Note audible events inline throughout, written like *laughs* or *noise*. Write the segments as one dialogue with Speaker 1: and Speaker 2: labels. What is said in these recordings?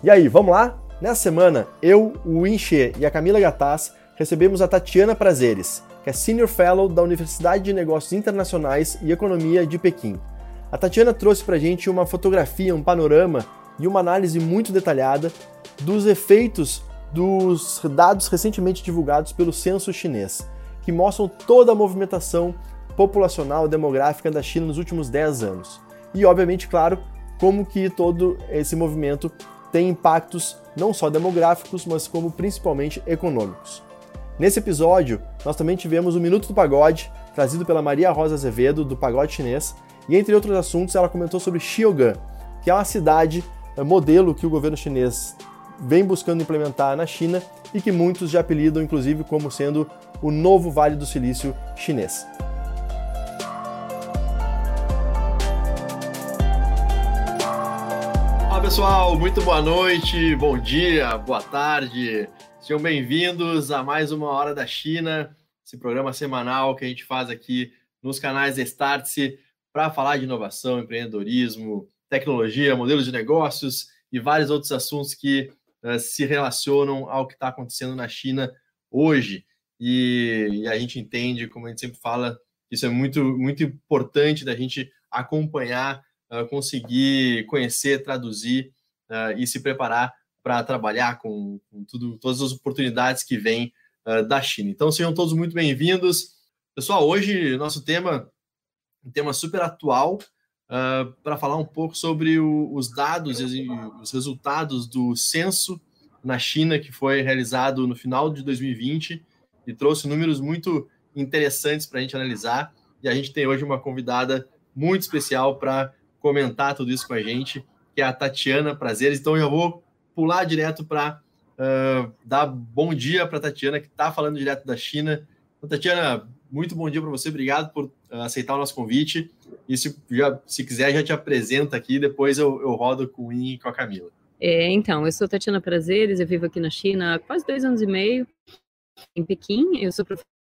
Speaker 1: E aí, vamos lá? Nessa semana, eu, o Winche e a Camila Gataz recebemos a Tatiana Prazeres, que é Senior Fellow da Universidade de Negócios Internacionais e Economia de Pequim. A Tatiana trouxe pra gente uma fotografia, um panorama e uma análise muito detalhada dos efeitos dos dados recentemente divulgados pelo censo chinês, que mostram toda a movimentação populacional demográfica da China nos últimos 10 anos. E, obviamente, claro, como que todo esse movimento tem impactos não só demográficos, mas como principalmente econômicos. Nesse episódio, nós também tivemos o Minuto do Pagode, trazido pela Maria Rosa Azevedo, do Pagode Chinês, e entre outros assuntos ela comentou sobre Xiaogan, que é uma cidade é, modelo que o governo chinês vem buscando implementar na China e que muitos já apelidam inclusive como sendo o novo Vale do Silício chinês. Pessoal, muito boa noite, bom dia, boa tarde. Sejam bem-vindos a mais uma Hora da China, esse programa semanal que a gente faz aqui nos canais da Startse para falar de inovação, empreendedorismo, tecnologia, modelos de negócios e vários outros assuntos que uh, se relacionam ao que está acontecendo na China hoje. E, e, a gente entende, como a gente sempre fala, isso é muito, muito importante da gente acompanhar conseguir conhecer, traduzir uh, e se preparar para trabalhar com, com, tudo, todas as oportunidades que vêm uh, da China. Então sejam todos muito bem-vindos. Pessoal, hoje nosso tema um tema super atual para falar um pouco sobre o, os dados e os resultados do censo na China que foi realizado no final de 2020 e trouxe números muito interessantes para a gente analisar. E a gente tem hoje uma convidada muito especial para comentar tudo isso com a gente, que é a Tatiana Prazeres. Então eu vou pular direto para uh, dar bom dia para a Tatiana, que está falando direto da China. Então, Tatiana, muito bom dia para você, obrigado por uh, aceitar o nosso convite. E se, já, se quiser, já te apresenta aqui, depois eu, eu rodo com o In e com a Camila.
Speaker 2: É, então, eu sou Tatiana Prazeres, eu vivo aqui na China há quase dois anos e meio, em Pequim. Eu sou professora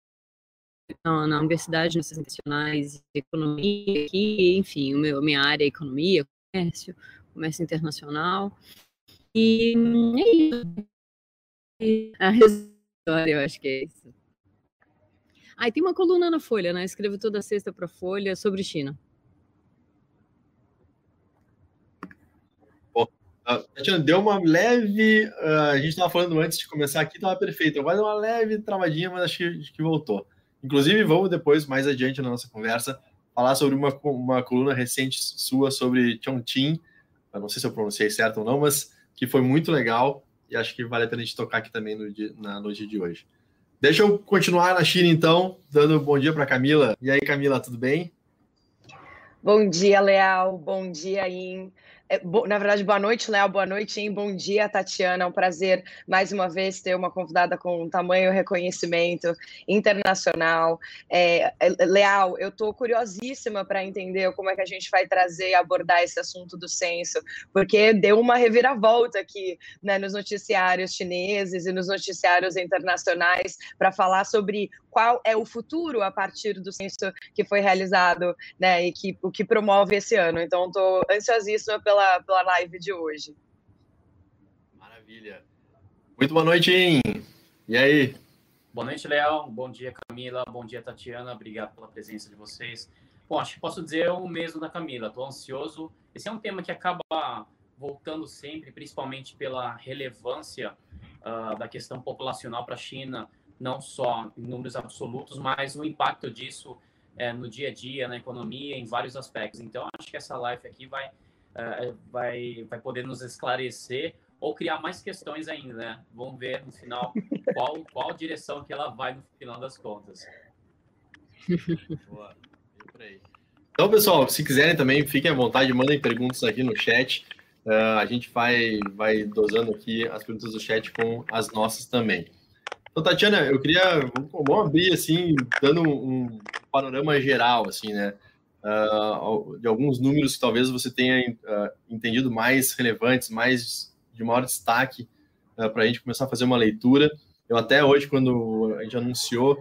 Speaker 2: na, na Universidade de Ciências Internacionais e Economia aqui, enfim, o meu, minha área é economia, comércio, comércio internacional. E é a *laughs* história, eu acho que é isso. Ah, e tem uma coluna na Folha, né? Escrevo toda sexta para Folha sobre China.
Speaker 1: Tatiana, deu uma leve. Uh, a gente estava falando antes de começar aqui, estava perfeito. Vai dar uma leve travadinha, mas acho que, acho que voltou. Inclusive, vamos depois, mais adiante na nossa conversa, falar sobre uma, uma coluna recente sua sobre Chongqing. Eu não sei se eu pronunciei certo ou não, mas que foi muito legal e acho que vale a pena a gente tocar aqui também no dia, na noite de hoje. Deixa eu continuar na China, então, dando um bom dia para Camila. E aí, Camila, tudo bem?
Speaker 3: Bom dia, Leal. Bom dia, In. É, na verdade, boa noite, Léo, boa noite, hein? bom dia, Tatiana. É um prazer mais uma vez ter uma convidada com um tamanho reconhecimento internacional. É, é Leal, eu estou curiosíssima para entender como é que a gente vai trazer e abordar esse assunto do censo, porque deu uma reviravolta aqui né, nos noticiários chineses e nos noticiários internacionais para falar sobre qual é o futuro a partir do censo que foi realizado né, e que, o que promove esse ano. Então, estou ansiosíssima pela pela, pela live de hoje.
Speaker 1: Maravilha. Muito boa noite, hein? E aí?
Speaker 4: Boa noite, Léo. Bom dia, Camila. Bom dia, Tatiana. Obrigado pela presença de vocês. Bom, acho que posso dizer o mesmo da Camila. Estou ansioso. Esse é um tema que acaba voltando sempre, principalmente pela relevância uh, da questão populacional para a China, não só em números absolutos, mas o impacto disso é, no dia a dia, na economia, em vários aspectos. Então, acho que essa live aqui vai, uh, vai, vai poder nos esclarecer ou criar mais questões ainda, né? Vamos ver no final qual, *laughs* qual direção que ela vai no final das contas.
Speaker 1: Boa. Então, pessoal, se quiserem também, fiquem à vontade, mandem perguntas aqui no chat. Uh, a gente vai, vai dosando aqui as perguntas do chat com as nossas também. Então, Tatiana, eu queria vamos abrir assim, dando um panorama geral, assim, né? Uh, de alguns números que talvez você tenha uh, entendido mais relevantes, mais de maior destaque uh, para a gente começar a fazer uma leitura. Eu até hoje, quando a gente anunciou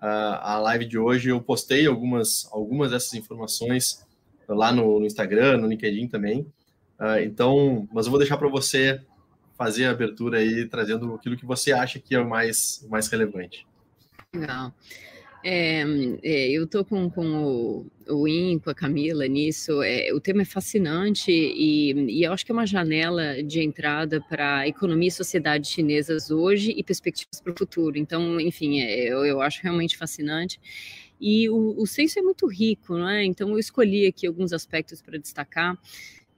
Speaker 1: a live de hoje, eu postei algumas, algumas dessas informações lá no, no Instagram, no LinkedIn também. então, mas eu vou deixar para você fazer a abertura aí, trazendo aquilo que você acha que é o mais, mais relevante.
Speaker 2: Legal. É, é, eu estou com, com o, o In, com a Camila nisso. É, o tema é fascinante e, e eu acho que é uma janela de entrada para economia e sociedade chinesas hoje e perspectivas para o futuro. Então, enfim, é, eu, eu acho realmente fascinante. E o, o censo é muito rico, não é? Então, eu escolhi aqui alguns aspectos para destacar.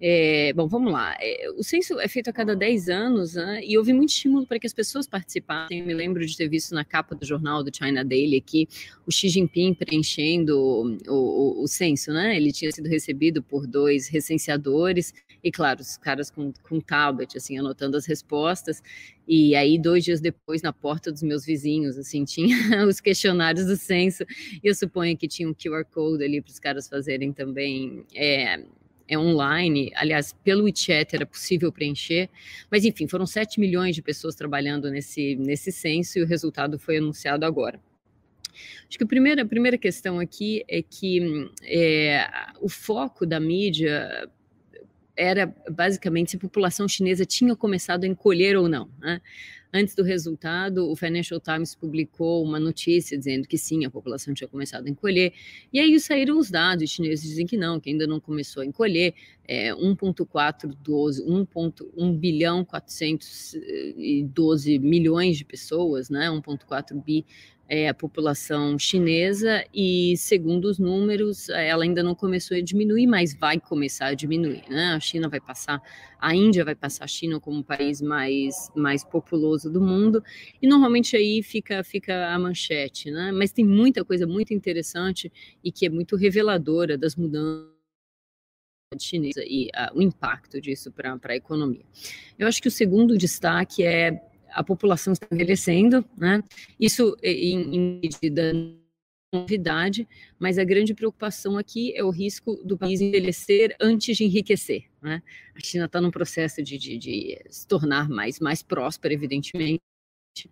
Speaker 2: É, bom, vamos lá. É, o censo é feito a cada 10 anos né, e houve muito estímulo para que as pessoas participassem. Eu me lembro de ter visto na capa do jornal do China Daily aqui o Xi Jinping preenchendo o, o, o censo, né? Ele tinha sido recebido por dois recenseadores e, claro, os caras com, com tablet, assim, anotando as respostas. E aí, dois dias depois, na porta dos meus vizinhos, assim, *laughs* tinha os questionários do censo. E eu suponho que tinha um QR Code ali para os caras fazerem também. É, é online, aliás, pelo WeChat era possível preencher, mas enfim, foram 7 milhões de pessoas trabalhando nesse, nesse censo e o resultado foi anunciado agora. Acho que a primeira, a primeira questão aqui é que é, o foco da mídia era basicamente se a população chinesa tinha começado a encolher ou não. Né? Antes do resultado, o Financial Times publicou uma notícia dizendo que sim, a população tinha começado a encolher. E aí saíram os dados, os chineses dizem que não, que ainda não começou a encolher. É, 1,412, 1,1 bilhão 412 milhões de pessoas, né? 1,4 bi é, a população chinesa e, segundo os números, ela ainda não começou a diminuir, mas vai começar a diminuir. Né? A China vai passar, a Índia vai passar a China como o país mais, mais populoso do mundo, e normalmente aí fica, fica a manchete. Né? Mas tem muita coisa muito interessante e que é muito reveladora das mudanças chinesa e uh, o impacto disso para a economia. Eu acho que o segundo destaque é a população está envelhecendo, né? Isso em, em medida novidade, mas a grande preocupação aqui é o risco do país envelhecer antes de enriquecer. Né? A China está num processo de, de, de, se tornar mais, mais próspera, evidentemente,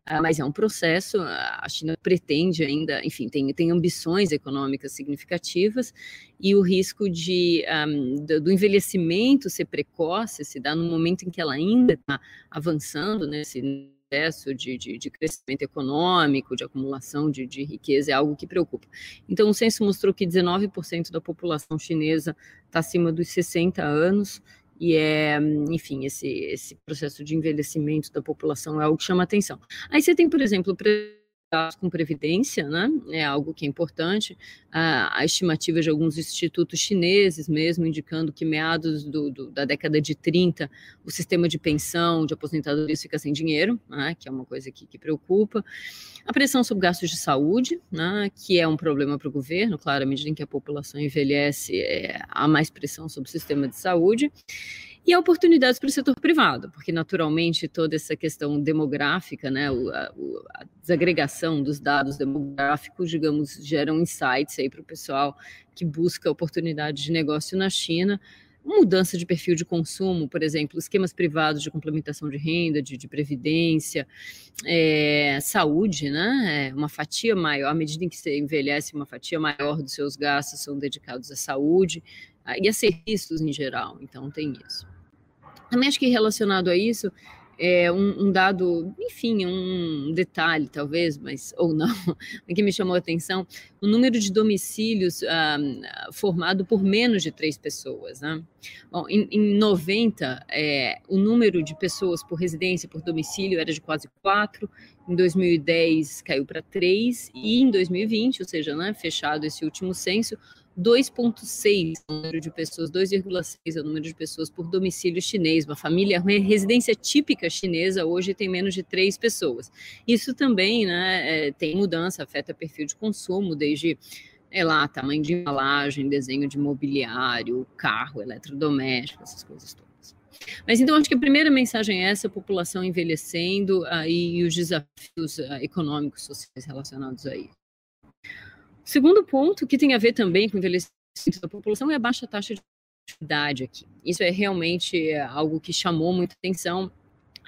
Speaker 2: ah, mas é um processo. A China pretende ainda, enfim, tem, tem ambições econômicas significativas e o risco de um, do, envelhecimento ser precoce se dá no momento em que ela ainda está avançando nesse processo de, de, de, crescimento econômico, de acumulação de, de, riqueza, é algo que preocupa. Então, o censo mostrou que 19% da população chinesa está acima dos 60 anos, e é, enfim, esse, esse processo de envelhecimento da população é algo que chama atenção. Aí você tem, por exemplo, com previdência, né? É algo que é importante. A, estimativa de alguns institutos chineses mesmo indicando que meados do, do, da década de 30 o sistema de pensão, de aposentadoria fica sem dinheiro, né? que é uma coisa que, que preocupa. A pressão sobre gastos de saúde, né? que é um problema para o governo, claro, à medida em que a população envelhece, é, há mais pressão sobre o sistema de saúde e oportunidades para o setor privado, porque naturalmente toda essa questão demográfica, né, a, a desagregação dos dados demográficos, digamos, geram insights aí para o pessoal que busca oportunidades de negócio na China, mudança de perfil de consumo, por exemplo, esquemas privados de complementação de renda, de, de previdência, é, saúde, né? É uma fatia maior, à medida em que você envelhece, uma fatia maior dos seus gastos são dedicados à saúde e a serviços em geral. Então, tem isso. Também acho que relacionado a isso é, um, um, dado, enfim, um detalhe talvez, mas *laughs* ou não, que me chamou a atenção, o número de domicílios ah, formado por menos de três pessoas. Né? Bom, em, em 90, é, o número de pessoas por residência, por domicílio, era de quase quatro, em 2010 caiu para três, e em 2020, ou seja, né, fechado esse último censo, 2,6 o número de pessoas, 2,6 é o número de pessoas por domicílio chinês. Uma família, uma residência típica chinesa hoje tem menos de três pessoas. Isso também né, é, tem mudança, afeta perfil de consumo, desde é lá, tamanho de embalagem, desenho de mobiliário, carro, eletrodoméstico, essas coisas todas. Mas então acho que a primeira mensagem é essa: população envelhecendo aí, e os desafios uh, econômicos sociais relacionados a isso. Segundo ponto, que tem a ver também com o envelhecimento da população, é a baixa taxa de idade aqui. Isso é realmente algo que chamou muita atenção,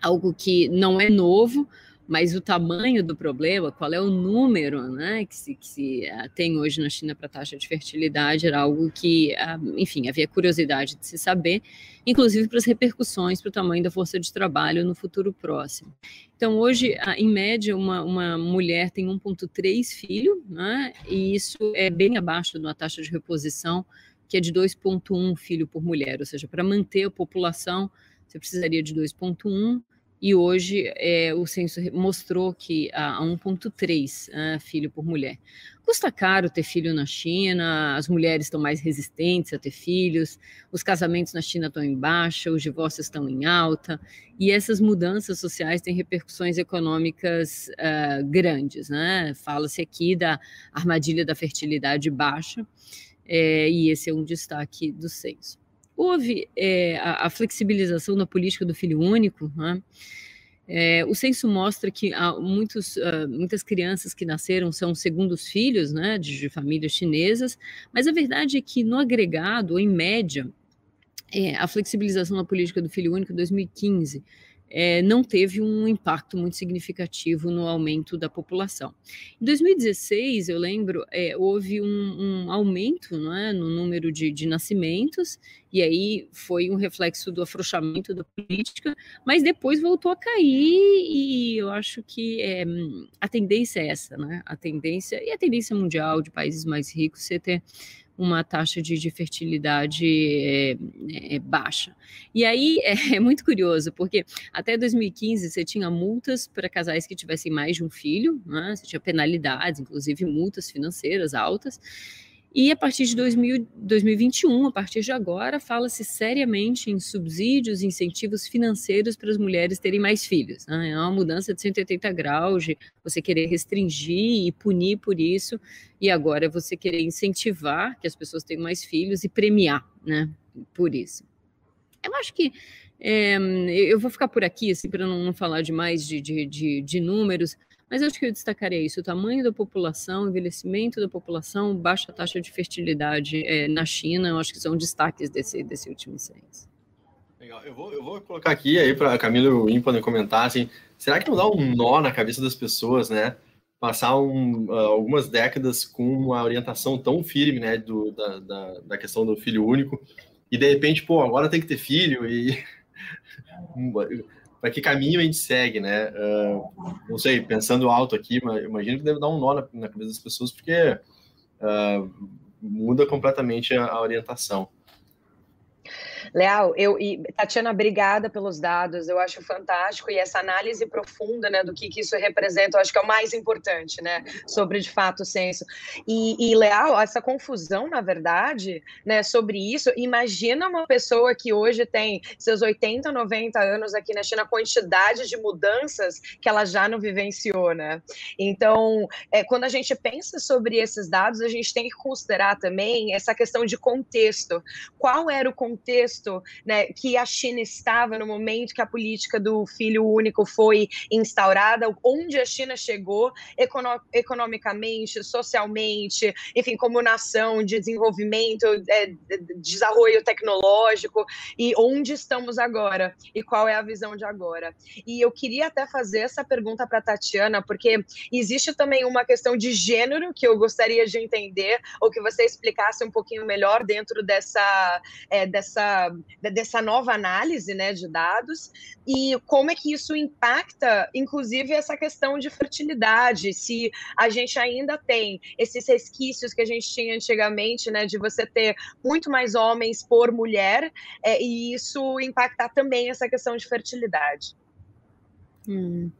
Speaker 2: algo que não é novo, mas o tamanho do problema, qual é o número né, que se, que se uh, tem hoje na China para taxa de fertilidade, era algo que, uh, enfim, havia curiosidade de se saber, inclusive para as repercussões para o tamanho da força de trabalho no futuro próximo. Então, hoje, em média, uma, uma mulher tem 1,3 filho, né, e isso é bem abaixo de uma taxa de reposição que é de 2,1 filho por mulher, ou seja, para manter a população, você precisaria de 2,1 e hoje é, o censo mostrou que há 1,3 uh, filho por mulher. Custa caro ter filho na China, as mulheres estão mais resistentes a ter filhos, os casamentos na China estão em baixa, os divórcios estão em alta, e essas mudanças sociais têm repercussões econômicas uh, grandes. Né? Fala-se aqui da armadilha da fertilidade baixa, é, e esse é um destaque do censo houve é, a, a, flexibilização da política do filho único, né? É, o censo mostra que muitos, uh, muitas crianças que nasceram são segundos filhos né, de, de, famílias chinesas, mas a verdade é que, no agregado, em média, é, a flexibilização da política do filho único em 2015 é, não teve um impacto muito significativo no aumento da população. Em 2016, eu lembro, é, houve um, um aumento é, no número de, de, nascimentos, e aí foi um reflexo do afrouxamento da política, mas depois voltou a cair, e eu acho que é, a tendência é essa, né? A tendência, e a tendência mundial de países mais ricos, você ter uma taxa de, de fertilidade é, é, baixa. E aí *laughs* é, é, muito curioso, porque até 2015 você tinha multas para casais que tivessem mais de um filho, né? você tinha penalidades, inclusive multas financeiras altas. E a partir de 2000, 2021, a partir de agora, fala-se seriamente em subsídios, incentivos financeiros para as mulheres terem mais filhos. Né? É uma mudança de 180 graus de você querer restringir e punir por isso, e agora é você querer incentivar que as pessoas tenham mais filhos e premiar né, por isso. Eu acho que é, eu vou ficar por aqui, assim, para não, falar demais de, de, de, de números, mas acho que eu destacaria isso: o tamanho da população, envelhecimento da população, baixa taxa de fertilidade é, na China, acho que são destaques desse, desse último censo.
Speaker 1: Legal. Eu vou, eu vou colocar aqui aí para Camilo e podem comentar assim, será que não dá um nó na cabeça das pessoas, né? Passar um, uh, algumas décadas com uma orientação tão firme, né, do, da, da, da questão do filho único, e de repente, pô, agora tem que ter filho e *laughs* para que caminho a gente segue, né? Uh, não sei, pensando alto aqui, mas imagino que deve dar um nó na, na cabeça das pessoas, porque uh, muda completamente a, a orientação.
Speaker 3: Leal, eu e Tatiana, obrigada pelos dados, eu acho fantástico e essa análise profunda, né, do que, que isso representa, eu acho que é o mais importante, né, sobre de fato o censo. E, e Leal, essa confusão, na verdade, né, sobre isso, imagina uma pessoa que hoje tem seus 80, 90 anos aqui na China, a quantidade de mudanças que ela já não vivenciou, né? Então, é, quando a gente pensa sobre esses dados, a gente tem que considerar também essa questão de contexto. Qual era o contexto né, que a China estava no momento que a política do filho único foi instaurada, onde a China chegou econo economicamente, socialmente, enfim, como nação de desenvolvimento, é, desarrollo tecnológico, e onde estamos agora, e qual é a visão de agora. E eu queria até fazer essa pergunta para Tatiana, porque existe também uma questão de gênero que eu gostaria de entender, ou que você explicasse um pouquinho melhor dentro dessa, é, dessa dessa nova análise né, de dados e como é que isso impacta, inclusive, essa questão de fertilidade, se a gente ainda tem esses resquícios que a gente tinha antigamente, né, de você ter muito mais homens por mulher, é, e isso impactar também essa questão de fertilidade.
Speaker 2: Hum.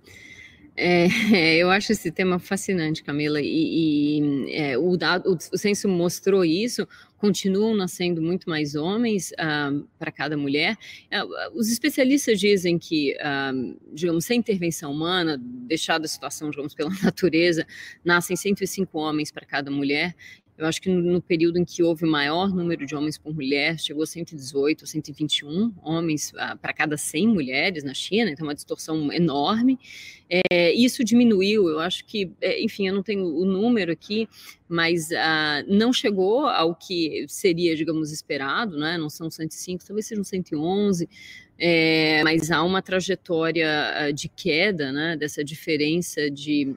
Speaker 2: É, *laughs* eu acho esse tema fascinante, Camila, e, e é, o, dado, o, o censo mostrou isso, continuam nascendo muito mais homens ah, para cada mulher. Ah, os especialistas dizem que, ah, digamos, sem intervenção humana, deixada a situação, digamos, pela *laughs* natureza, nascem 105 homens para cada mulher, eu acho que no, no, período em que houve o maior número de homens por mulher, chegou a 118, 121 homens ah, para cada 100 mulheres na China, então uma distorção enorme. É, isso diminuiu, eu acho que, é, enfim, eu não tenho o número aqui, mas ah, não chegou ao que seria, digamos, esperado, né? não são 105, talvez sejam 111, é, mas há uma trajetória ah, de queda, né, dessa diferença de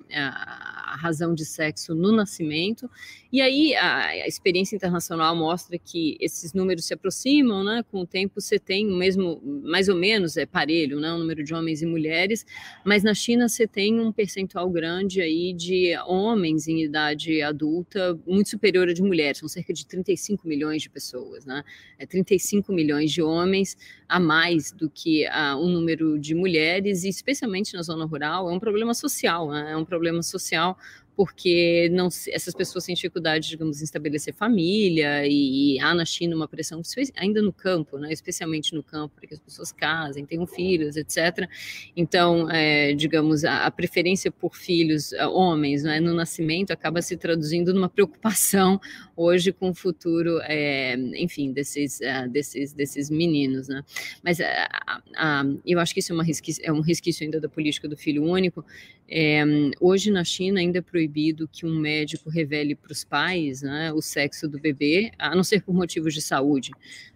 Speaker 2: razão de sexo no nascimento, e aí a, a, experiência internacional mostra que esses números se aproximam, né, com o tempo você tem o mesmo, mais ou menos, é parelho, né, o número de homens e mulheres, mas na China você tem um percentual grande aí de homens em idade adulta muito superior a de mulheres, são cerca de 35 milhões de pessoas, né, é 35 milhões de homens a mais do que o número de mulheres, e especialmente na zona rural, é um problema social, né? é um problema social porque não, essas pessoas têm dificuldade, digamos, em estabelecer família, e, e, há na China uma pressão, ainda no campo, né, especialmente no campo, para que as pessoas casem, tenham filhos, etc. Então, é, digamos, a, a, preferência por filhos uh, homens né, no nascimento acaba se traduzindo numa preocupação hoje com o futuro, é, enfim, desses, uh, desses, desses meninos. Né? Mas uh, eu acho que isso é, uma resquício, é um resquício ainda da política do filho único, é, hoje na China ainda é proibido que um médico revele para os pais né, o sexo do bebê, a não ser por motivos de saúde.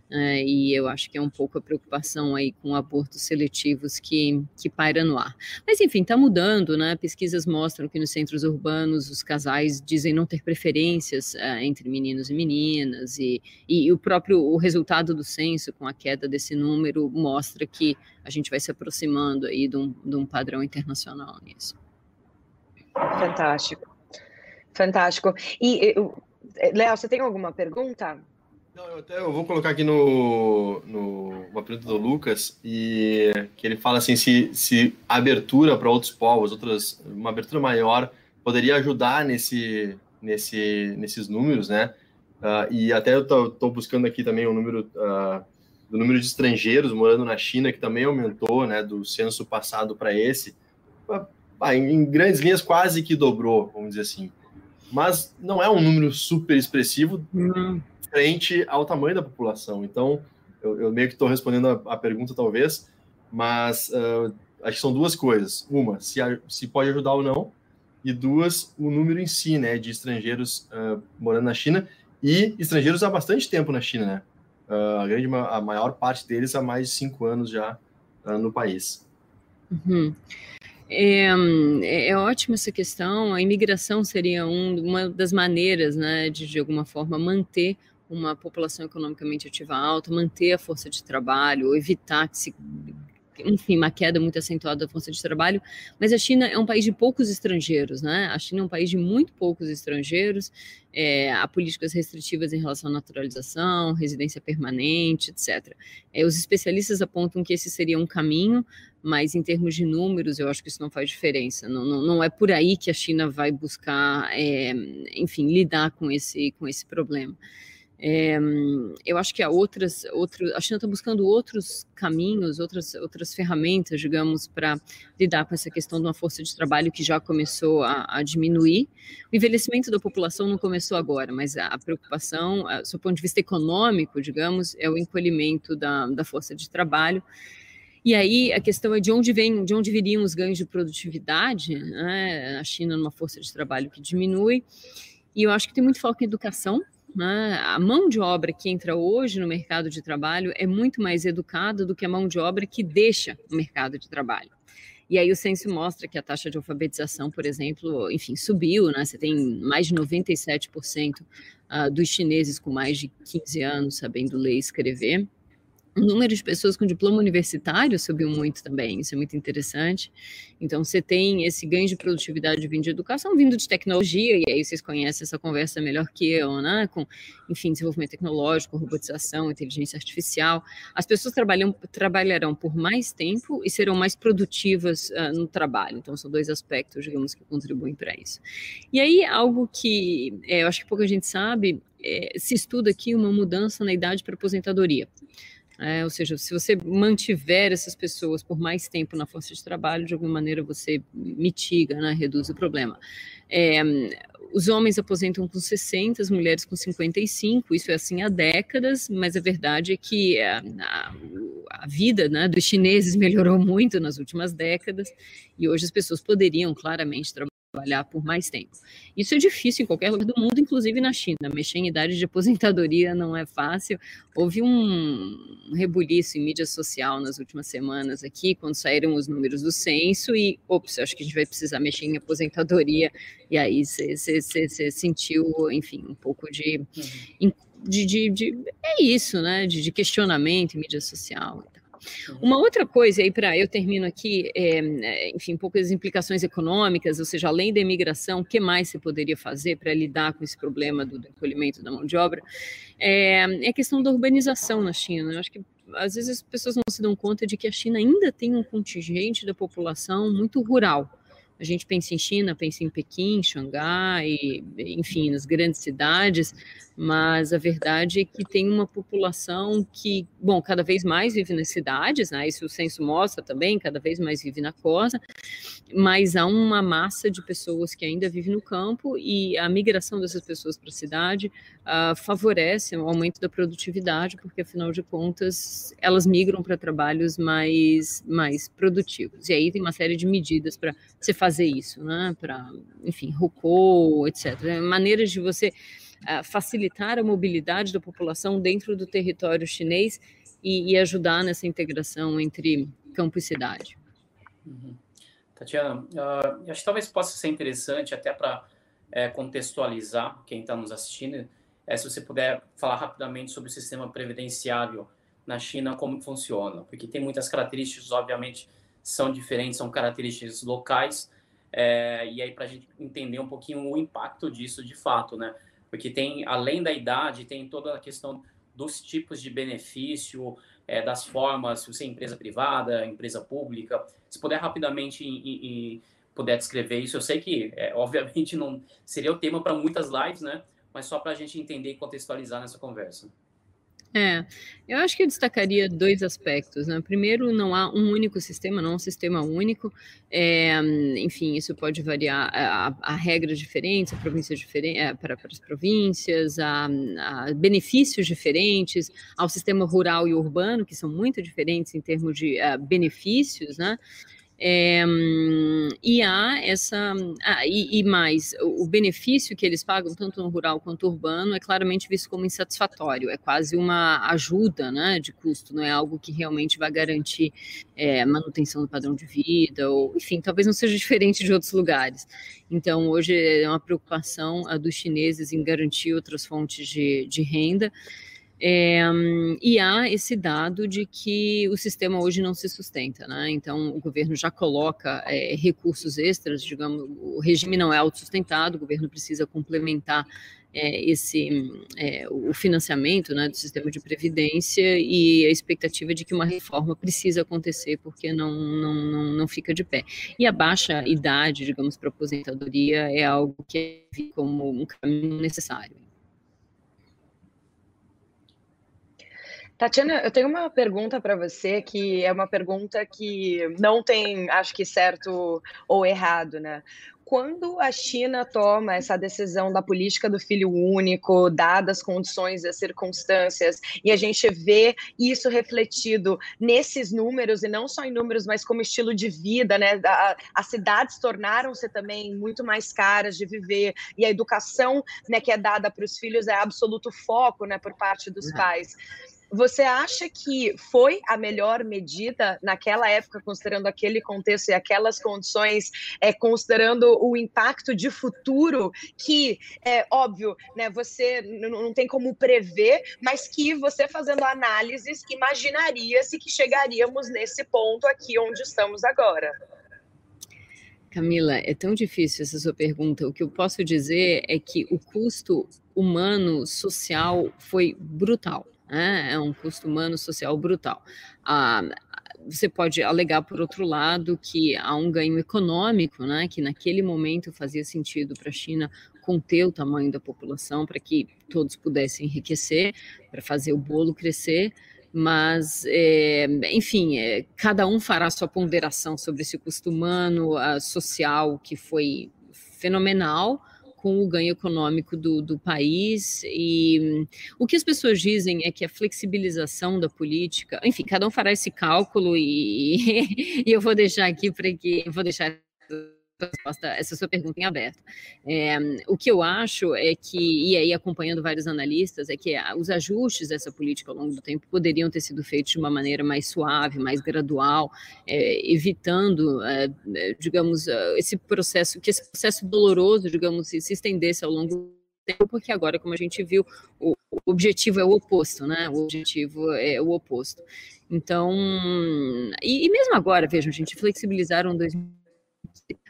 Speaker 2: É, e eu acho que é um pouco a preocupação aí com abortos seletivos que, que paira no ar. Mas enfim, está mudando, né? Pesquisas mostram que nos centros urbanos os casais dizem não ter preferências é, entre meninos e meninas, e, e o próprio o resultado do censo, com a queda desse número, mostra que a gente vai se aproximando aí de um, de um padrão internacional nisso.
Speaker 3: Fantástico. Fantástico. E, Léo, você tem alguma pergunta?
Speaker 1: Não, eu até eu vou colocar aqui no, no uma pergunta do Lucas e que ele fala assim se, se abertura para outros povos, outras uma abertura maior poderia ajudar nesse nesse nesses números, né? Uh, e até eu estou buscando aqui também o número uh, do número de estrangeiros morando na China que também aumentou, né? Do censo passado para esse, uh, em, em grandes linhas quase que dobrou, vamos dizer assim. Mas não é um número super expressivo. Uhum frente ao tamanho da população. Então, eu, eu meio que estou respondendo a, a, pergunta, talvez, mas uh, acho que são duas coisas. Uma, se, a, se pode ajudar ou não, e duas, o número em si, né, de estrangeiros uh, morando na China e estrangeiros há bastante tempo na China, né? Uh, a, grande, a maior parte deles há mais de cinco anos já no país.
Speaker 2: Uhum. É, é, ótima essa questão. A imigração seria um, uma das maneiras, né, de de alguma forma manter uma população economicamente ativa alta, manter a força de trabalho, evitar que se enfim, uma queda muito acentuada da força de trabalho, mas a China é um país de poucos estrangeiros, né? A China é um país de muito poucos estrangeiros, é, há políticas restritivas em relação à naturalização, residência permanente, etc. É, os especialistas apontam que esse seria um caminho, mas em termos de números, eu acho que isso não faz diferença. Não, não, não é por aí que a China vai buscar, é, enfim, lidar com esse, com esse problema. É, eu acho que há outras, outro, a China está buscando outros caminhos, outras, outras ferramentas, digamos, para lidar com essa questão de uma força de trabalho que já começou a, a, diminuir. O envelhecimento da população não começou agora, mas a, a preocupação, do ponto de vista econômico, digamos, é o encolhimento da, da força de trabalho. E aí a questão é de onde vem, de onde viriam os ganhos de produtividade, né? A China numa força de trabalho que diminui. E eu acho que tem muito foco em educação, né? A mão de obra que entra hoje no mercado de trabalho é muito mais educada do que a mão de obra que deixa o mercado de trabalho. E aí o censo mostra que a taxa de alfabetização, por exemplo, enfim, subiu, né? Você tem mais de 97% uh, dos chineses com mais de 15 anos sabendo ler e escrever. O número de pessoas com diploma universitário subiu muito também, isso é muito interessante. Então, você tem esse ganho de produtividade vindo de educação, vindo de tecnologia, e aí vocês conhecem essa conversa melhor que eu, né? Com, enfim, desenvolvimento tecnológico, robotização, inteligência artificial. As pessoas trabalham, trabalharão por mais tempo e serão mais produtivas uh, no trabalho. Então, são dois aspectos, digamos, que contribuem para isso. E aí, algo que é, eu acho que pouca gente sabe, é, se estuda aqui uma mudança na idade para aposentadoria. É, ou seja, se você mantiver essas pessoas por mais tempo na força de trabalho, de alguma maneira você mitiga, né, reduz o problema. É, os homens aposentam com 60, as mulheres com 55, isso é assim há décadas, mas a verdade é que a, a, a vida né, dos chineses *laughs* melhorou muito nas últimas décadas, e hoje as pessoas poderiam claramente trabalhar trabalhar por mais tempo. Isso é difícil em qualquer lugar do mundo, inclusive na China. Mexer em idade de aposentadoria não é fácil. Houve um rebuliço em mídia social nas últimas semanas aqui, quando saíram os números do censo, e, ops, acho que a gente vai precisar mexer em aposentadoria. E aí você sentiu, enfim, um pouco de, uhum. de, de, de, É isso, né? De, de questionamento em mídia social. Uhum. Uma outra coisa, aí para eu termino aqui, é, enfim, poucas implicações econômicas, ou seja, além da imigração, o que mais se poderia fazer para lidar com esse problema do, do encolhimento da mão de obra? É, é a questão da urbanização na China. Eu acho que às vezes as pessoas não se dão conta de que a China ainda tem um contingente da população muito rural. A gente pensa em China, pensa em Pequim, Xangai, enfim, nas grandes cidades, mas a verdade é que tem uma população que, bom, cada vez mais vive nas cidades, né? Isso o censo mostra também, cada vez mais vive na costa, mas há uma massa de pessoas que ainda vivem no campo e a migração dessas pessoas para a cidade uh, favorece o aumento da produtividade, porque afinal de contas elas migram para trabalhos mais, mais produtivos. E aí tem uma série de medidas para você fazer isso, né? Para, enfim, RUCO, etc. Maneiras de você facilitar a mobilidade da população dentro do território chinês e, e ajudar nessa integração entre campo e cidade.
Speaker 4: Uhum. Tatiana, uh, acho que talvez possa ser interessante até para é, contextualizar quem está nos assistindo, é, se você puder falar rapidamente sobre o sistema previdenciário na China, como funciona, porque tem muitas características, obviamente, são diferentes, são características locais, é, e aí para a gente entender um pouquinho o impacto disso de fato, né? porque tem, além da idade, tem toda a questão dos tipos de benefício, é, das formas, se você é empresa privada, empresa pública. Se puder rapidamente e, e puder descrever isso, eu sei que, é, *laughs* obviamente, não seria o tema para muitas lives, né? Mas só para a gente entender e contextualizar nessa conversa.
Speaker 2: É, eu acho que eu destacaria dois aspectos, né? Primeiro, não há um único sistema, não um sistema único. É, enfim, isso pode variar a, a regras diferentes, a províncias diferentes, é, para, para as províncias, a, benefícios diferentes, ao sistema rural e urbano, que são muito diferentes em termos de uh, benefícios, né? É, e há essa. Ah, e, e, mais, o benefício que eles pagam, tanto no rural quanto no urbano, é claramente visto como insatisfatório, é quase uma ajuda né, de custo, não é algo que realmente vai garantir é, manutenção do padrão de vida, ou enfim, talvez não seja *laughs* diferente de outros lugares. Então, hoje é uma preocupação dos chineses em garantir outras fontes de, de renda. É, e há esse dado de que o sistema hoje não se sustenta, né? Então, o governo já coloca é, recursos extras, digamos, o regime não é autossustentado, o governo precisa complementar é, esse o financiamento né, do sistema de previdência e a expectativa de que uma reforma precisa acontecer porque não, não, não, não fica de pé. E a baixa idade, digamos, para aposentadoria é algo que é como um caminho necessário.
Speaker 3: Tatiana, eu tenho uma pergunta para você que é uma pergunta que não tem, acho que certo ou errado, né? Quando a China toma essa decisão da política do filho único, dadas as condições e as circunstâncias, e a gente vê isso refletido nesses números, e não só em números, mas como estilo de vida, né? As cidades tornaram-se também muito mais caras de viver, e a educação né, que é dada para os filhos é absoluto foco né, por parte dos pais. Você acha que foi a melhor medida naquela época, considerando aquele contexto e aquelas condições, é, considerando o impacto de futuro que, é óbvio, né, você não tem como prever, mas que você fazendo análises imaginaria-se que chegaríamos nesse ponto aqui onde estamos agora?
Speaker 2: Camila, é tão difícil essa sua pergunta. O que eu posso dizer é que o custo humano, social, foi brutal. Né? É um custo humano, social brutal. Ah, você pode alegar, por outro lado, que há um ganho econômico, né? que naquele momento fazia sentido para a China conter o tamanho da população para que todos pudessem enriquecer, para fazer o bolo crescer mas, é, enfim, é, cada um fará sua ponderação sobre esse custo humano, social, que foi fenomenal, com o ganho econômico do, do país. E o que as pessoas dizem é que a flexibilização da política, enfim, cada um fará esse cálculo e, *laughs* e eu vou deixar aqui para que eu vou deixar resposta essa sua pergunta em aberto. É, o que eu acho é que, e aí acompanhando vários analistas, é que os ajustes dessa política ao longo do tempo poderiam ter sido feitos de uma maneira mais suave, mais gradual, é, evitando, é, é digamos, é, esse processo, que esse processo doloroso, digamos, se, se estendesse ao longo do tempo, porque agora, como a gente viu, o, objetivo é o oposto, né? O objetivo é o oposto. Então, e, e mesmo agora, vejam, gente flexibilizaram 2000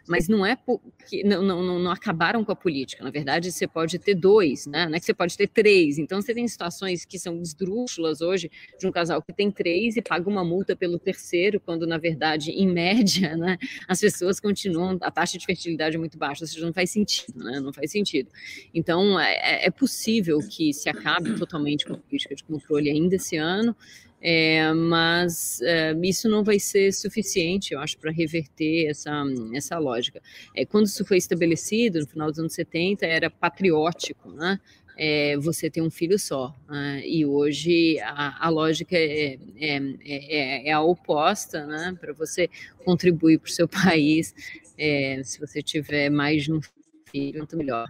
Speaker 2: mas não é porque não, não, não acabaram com a política. Na verdade, você pode ter dois, né? Não é que você pode ter três. Então, você tem situações que são esdrúxulas hoje de um casal que tem três e paga uma multa pelo terceiro, quando, na verdade, em média, né, as pessoas continuam, a taxa de fertilidade é muito baixa, ou seja, não faz sentido, né? Não faz sentido. Então, é, é possível que se acabe totalmente com a política de controle ainda esse ano. É, mas é, isso não vai ser suficiente, eu acho, para reverter essa, essa lógica. É, quando isso foi estabelecido, no final dos anos 70, era patriótico, né? É, você ter um filho só. Né? E hoje a, a lógica é, é, é, é, a oposta, né? Para você contribuir para o seu *laughs* país, é, se você tiver mais de um filho, muito melhor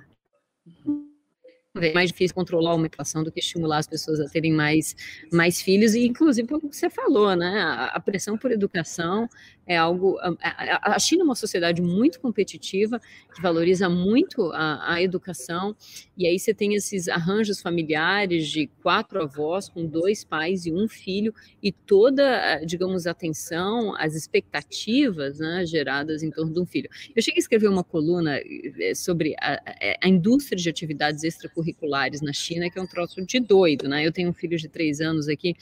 Speaker 2: é mais difícil controlar uma inflação do que estimular as pessoas a terem mais, mais filhos, e inclusive como você falou, né, a, pressão por educação é algo. A, a China é uma sociedade muito competitiva, que valoriza muito a, a, educação, e aí você tem esses arranjos familiares de quatro avós com dois pais e um filho, e toda, digamos, atenção, as expectativas né, geradas em torno de um filho. Eu cheguei a escrever uma coluna eh, sobre a, a indústria de atividades extracurriculares na China, que é um troço de doido, né? Eu tenho um filho de três anos aqui,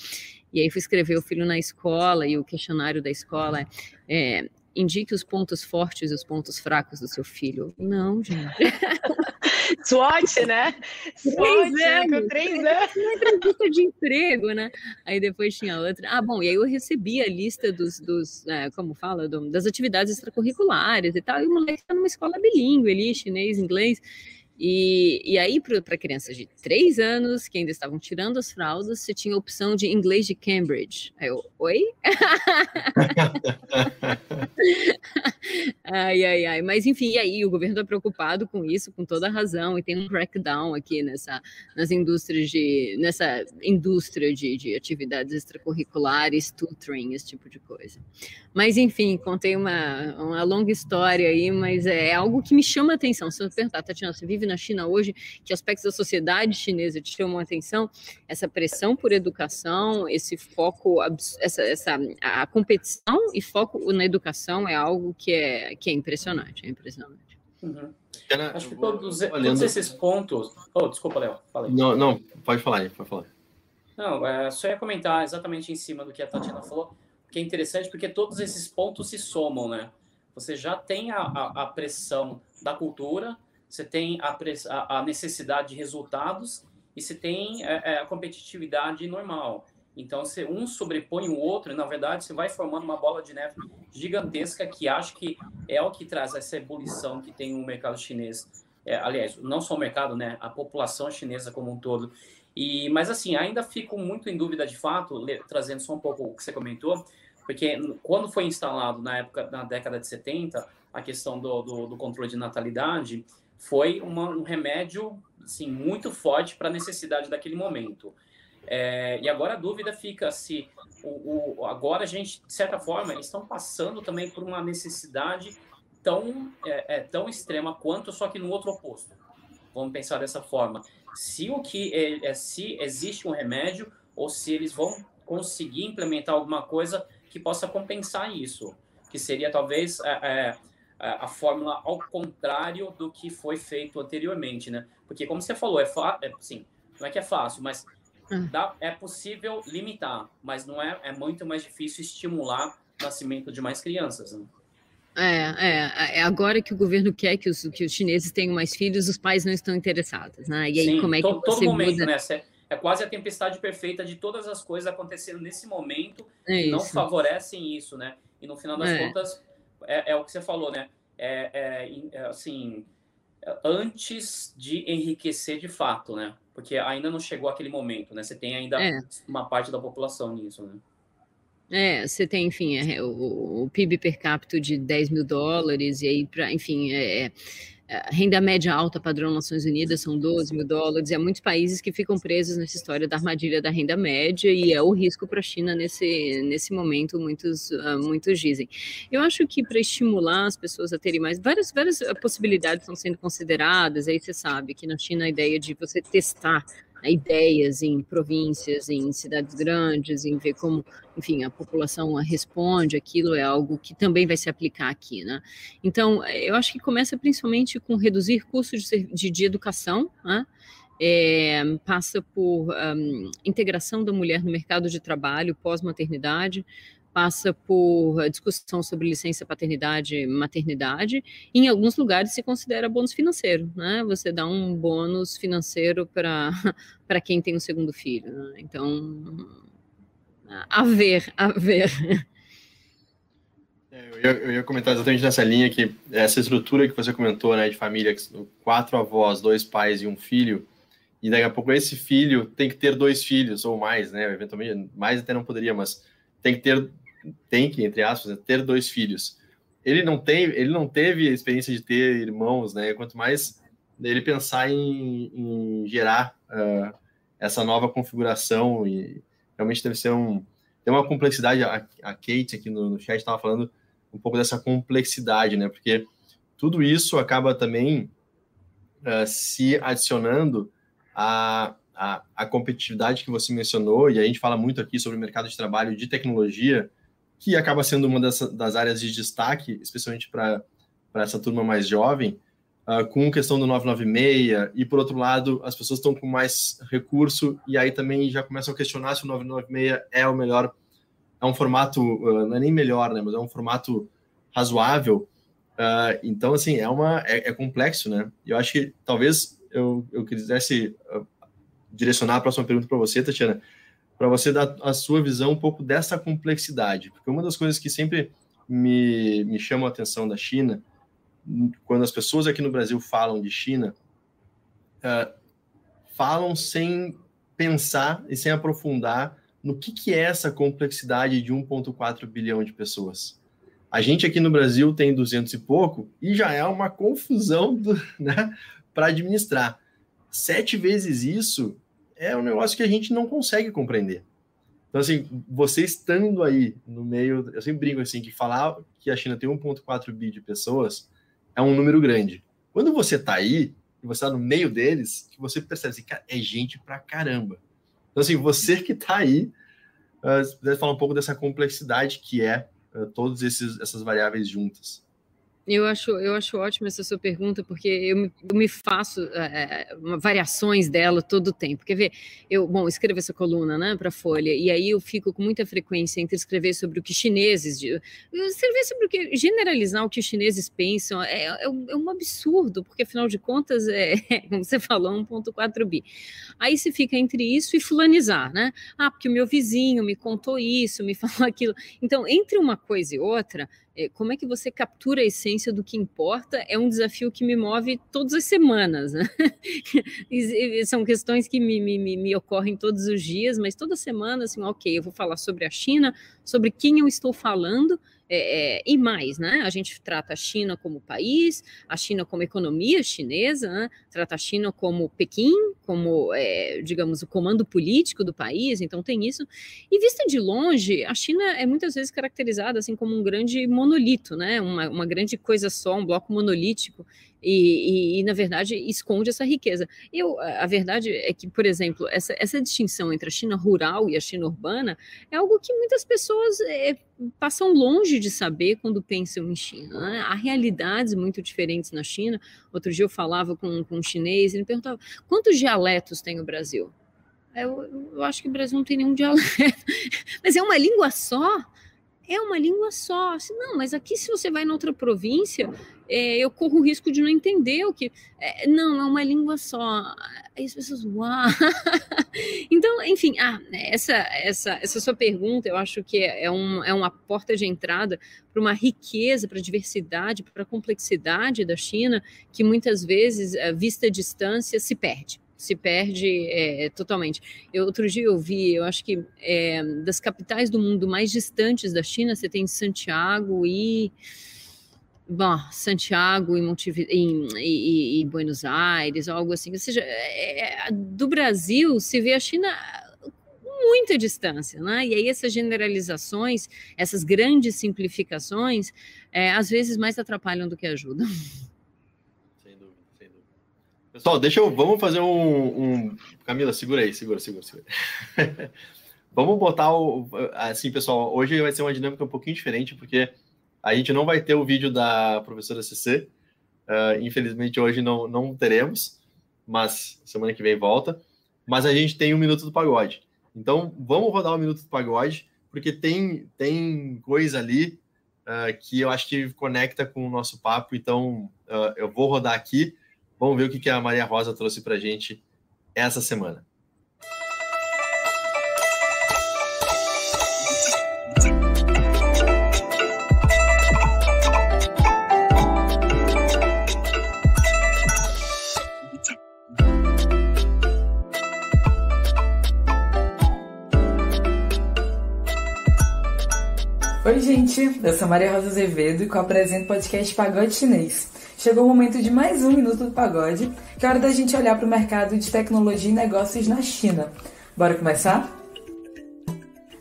Speaker 2: e aí fui escrever o filho na escola e o questionário da escola é, indique os pontos fortes e os pontos fracos do seu filho. Não, gente. *laughs*
Speaker 3: SWOT, né?
Speaker 2: SWOT, anos. com três anos. Uma entrevista de emprego, né? Aí depois tinha outra. Ah, bom, e aí eu recebi a lista dos, dos é, como fala, do, das atividades extracurriculares e tal, e o moleque está numa escola bilíngue ali, chinês, inglês, e, e aí, para crianças de três anos, que ainda estavam tirando as fraldas, você tinha a opção de inglês de Cambridge. Aí eu, oi? *laughs* ai, ai, ai. Mas, enfim, e aí o governo está preocupado com isso, com toda razão, e tem um crackdown aqui nessa, nas indústrias de, nessa indústria de, de atividades extracurriculares, tutoring, esse tipo de coisa. Mas, enfim, contei uma, uma longa história aí, mas é algo que me chama a atenção. Se eu perguntar, Tatiana, você vive na China hoje, que aspectos da sociedade chinesa te chamam a atenção? Essa pressão por educação, esse foco, essa, essa a competição e foco na educação é algo que é, que é impressionante, é impressionante.
Speaker 4: Uhum. Acho que todos, todos esses pontos. Oh, desculpa, Léo.
Speaker 1: Não, não, pode falar aí, pode falar.
Speaker 4: Não, é, só ia comentar exatamente em cima do que a Tatiana falou, que é interessante porque todos esses pontos se somam, né? Você já tem a, a, a pressão da cultura, você tem a, a necessidade de resultados e você tem a, é, é, a competitividade normal. Então, se um sobrepõe o outro, na verdade, você vai formando uma bola de neve gigantesca que acho que é o que traz essa ebulição que tem o mercado chinês. É, aliás, não só o mercado, né? A população chinesa como um todo. E, mas, assim, ainda fico muito em dúvida de fato, trazendo só um pouco o que você comentou, porque quando foi instalado na época, na década de 70, a questão do, do, do controle de natalidade, foi uma, um remédio assim, muito forte para a necessidade daquele momento. É, e agora a dúvida fica se o, o, agora a gente, de certa forma, eles estão passando também por uma necessidade tão, é, é, tão extrema quanto, só que no outro oposto. Vamos pensar dessa forma. Se o que é, é, se existe um remédio ou se eles vão conseguir implementar alguma coisa que possa compensar isso, que seria talvez é, é, a fórmula ao contrário do que foi feito anteriormente, né? Porque como você falou, é, é sim, não é que é fácil, mas hum. dá, é possível limitar, mas não é, é muito mais difícil estimular o nascimento de mais crianças. Né?
Speaker 2: É, é, é agora que o governo quer que os, que os chineses tenham mais filhos, os pais não estão interessados, né? E aí Sim, como é que
Speaker 4: todo, você todo momento, muda... né? É quase a tempestade perfeita de todas as coisas acontecendo nesse momento é que não favorecem isso, né? E no final das é. contas, é, é, o que você falou, né? É, é, é, assim, antes de enriquecer de fato, né? Porque ainda não chegou aquele momento, né? Você tem ainda é. uma parte da população nisso, né?
Speaker 2: É, você tem, enfim, é, o, o, PIB per capita de 10 mil dólares, e aí, pra, enfim, é, é, renda média alta padrão Nações Unidas são 12 mil dólares, e há muitos países que ficam presos nessa história da armadilha da renda média, e é o risco para a China nesse, nesse momento, muitos, uh, muitos dizem. Eu acho que para estimular as pessoas a terem mais, várias, várias possibilidades estão sendo consideradas, aí você sabe que na China a ideia de você testar ideias em províncias, em cidades grandes, em ver como, enfim, a população responde aquilo é algo que também vai se aplicar aqui, né? Então, eu acho que começa principalmente com reduzir custos de, de, de educação, né? É, passa por um, integração da mulher no mercado de trabalho pós-maternidade, passa por discussão sobre licença paternidade maternidade. Em alguns lugares se considera bônus financeiro, né? Você dá um bônus financeiro para *laughs* quem tem um segundo filho. Né? Então, a ver, a ver.
Speaker 1: É, eu, ia, eu ia comentar exatamente nessa linha que essa estrutura que você comentou, né, de família, quatro avós, dois pais e um filho, e daqui a pouco esse filho tem que ter dois filhos ou mais, né? Eventualmente, mais até não poderia, mas tem que ter tem que, entre aspas, né, ter dois filhos. Ele não tem, ele não teve a experiência de ter irmãos, né? Quanto mais ele pensar em, em gerar uh, essa nova configuração e realmente deve ser um tem uma complexidade. A, a Kate aqui no, no chat estava falando um pouco dessa complexidade, né? Porque tudo isso acaba também uh, se adicionando a, a, competitividade que você mencionou, e a gente fala muito aqui sobre o mercado de trabalho de tecnologia, que acaba sendo uma das, das áreas de destaque, especialmente para essa turma mais jovem, uh, com questão do 996, e por outro lado, as pessoas estão com mais recurso, e aí também já começam a questionar se o 996 é o melhor, é um formato, uh, não é nem melhor, né, mas é um formato razoável. Uh, então, assim, é, uma, é, é, complexo, né? Eu acho que talvez eu, eu quisesse direcionar a próxima pergunta para você, Tatiana, para você dar a sua visão um pouco dessa complexidade. Porque uma das coisas que sempre me, me chama a atenção da China, quando as pessoas aqui no Brasil falam de China, uh, falam sem pensar e sem aprofundar no que, que é essa complexidade de 1,4 bilhão de pessoas. A gente aqui no Brasil tem 200 e pouco e já é uma confusão *laughs* né, para administrar. Sete vezes isso é um negócio que a gente não consegue compreender. Então, assim, você estando aí no meio, eu sempre brinco assim, que falar que a China tem 1,4 bi de pessoas é um número grande. Quando você está aí, e você está no meio deles, que você percebe assim, cara, é gente pra caramba. Então, assim, você que está aí, uh, se puder falar um pouco dessa complexidade que é uh, todas essas variáveis juntas.
Speaker 2: Eu acho, eu acho ótima essa sua pergunta, porque eu me, eu me faço é, variações dela todo o tempo. Quer ver? Eu, bom, escrevo essa coluna né, para a Folha, e aí eu fico com muita frequência entre escrever sobre o que chineses. Escrever sobre o que. generalizar o que os chineses pensam é, é, é um absurdo, porque afinal de contas, é, *laughs* como você falou, 1,4 bi. Aí se fica entre isso e fulanizar, né? Ah, porque o meu vizinho me contou isso, me *laughs* falou aquilo. Então, entre uma coisa e outra é, como é que você captura a essência do que importa é um desafio que me move todas as semanas. Né? *laughs* São questões que me, me, me, ocorrem todos os dias, mas toda semana, assim, ok, eu vou falar sobre a China, sobre quem eu estou falando é, é, e mais, né? A gente trata a China como país, a China como economia chinesa, né? trata a China como Pequim, como, é, digamos, o comando político do país, então tem isso. E vista de longe, a China é muitas vezes caracterizada assim como um grande monolito, né? Uma, uma grande coisa só, um bloco monolítico e, e, e, na verdade, esconde essa riqueza. Eu, a verdade é que, por exemplo, essa, essa distinção entre a China rural e a China urbana é algo que muitas pessoas é, passam longe de saber quando pensam em China. Né? Há realidades muito diferentes na China. Outro dia eu falava com, com um chinês ele perguntava quantos dialetos tem o Brasil? Eu, eu acho que o Brasil não tem nenhum *laughs* dialeto, mas é uma língua só é uma língua só. Não, mas aqui, se você vai em outra província, é, eu corro o risco de não entender o que. É, não, é uma língua só. Aí as pessoas, uau! *laughs* então, enfim, ah, essa, essa, essa sua pergunta, eu acho que é, um, é uma porta de entrada para uma riqueza, para a diversidade, para a complexidade da China, que muitas vezes, vista à distância, se perde se perde é, totalmente. Eu, outro dia eu vi, eu acho que é, das capitais do mundo mais distantes da China, você tem Santiago e bom, Santiago e, Montevideo, e, e, Buenos Aires, algo assim. Ou seja, é, do Brasil se vê a China muita distância, né? E aí essas generalizações, essas grandes simplificações, é, às vezes mais atrapalham do que ajudam.
Speaker 1: Pessoal, deixa eu. Vamos fazer um. um... Camila, segura aí, segura, segura, segura. *laughs* vamos botar o. Assim, pessoal, hoje vai ser uma dinâmica um pouquinho diferente, porque a gente não vai ter o vídeo da professora CC. Uh, infelizmente, hoje não, não teremos, mas semana que vem volta. Mas a gente tem um Minuto do Pagode. Então, vamos rodar o um Minuto do Pagode, porque tem, tem coisa ali uh, que eu acho que conecta com o nosso papo. Então, uh, eu vou rodar aqui. Vamos ver o que a Maria Rosa trouxe para gente essa semana.
Speaker 5: Oi, gente, eu sou Maria Rosa Azevedo e apresento o podcast Pagode Chinês chegou o momento de mais um Minuto do Pagode, que é hora da gente olhar para o mercado de tecnologia e negócios na China. Bora começar?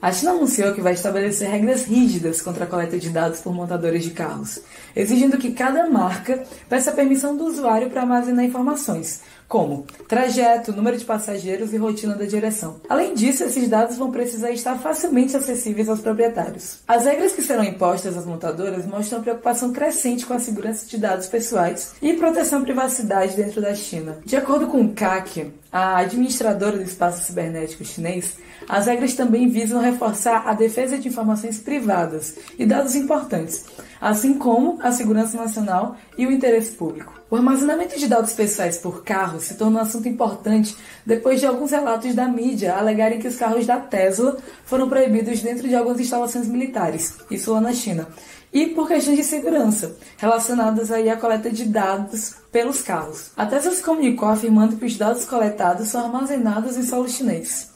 Speaker 5: A China anunciou que vai estabelecer regras rígidas contra a coleta de dados por montadores de carros, exigindo que cada marca peça permissão do usuário para armazenar informações, como trajeto, número de passageiros e rotina da direção. Além disso, esses dados vão precisar estar facilmente acessíveis aos proprietários. As regras que serão impostas às montadoras mostram preocupação crescente com a segurança de dados pessoais e proteção à privacidade dentro da China. De acordo com o CAC, a administradora do espaço cibernético chinês, as regras também visam reforçar a defesa de informações privadas e dados importantes, assim como a segurança nacional e o interesse público. O armazenamento de dados pessoais por carros se tornou um assunto importante depois de alguns relatos da mídia alegarem que os carros da Tesla foram proibidos dentro de algumas instalações militares, isso lá na China, e por questões de segurança, relacionadas aí à coleta de dados pelos carros. A Tesla se comunicou afirmando que os dados coletados são armazenados em solo chinês.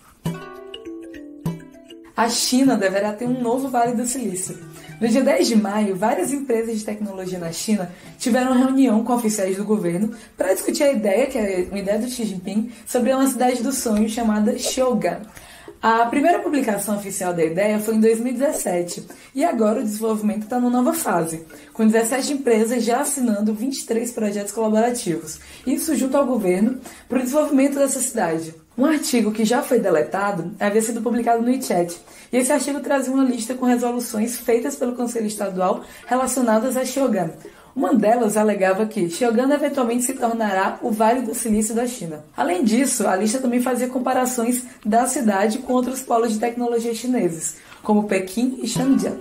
Speaker 5: A China deverá ter um novo Vale do Silício, no dia 10 de maio, várias empresas de tecnologia na China tiveram reunião com oficiais do governo para discutir a ideia, que é uma ideia do Xi Jinping, sobre uma cidade do sonho chamada Shogun. A primeira publicação oficial da ideia foi em 2017 e agora o desenvolvimento está numa nova fase, com 17 empresas já assinando 23 projetos colaborativos, isso junto ao governo, para o desenvolvimento dessa cidade. Um artigo que já foi deletado havia sido publicado no WeChat, e esse artigo trazia uma lista com resoluções feitas pelo Conselho Estadual relacionadas a Shogun. Uma delas alegava que Shogun eventualmente se tornará o Vale do Silício da China. Além disso, a lista também fazia comparações da cidade com outros polos de tecnologia chineses, como Pequim e Shenzhen.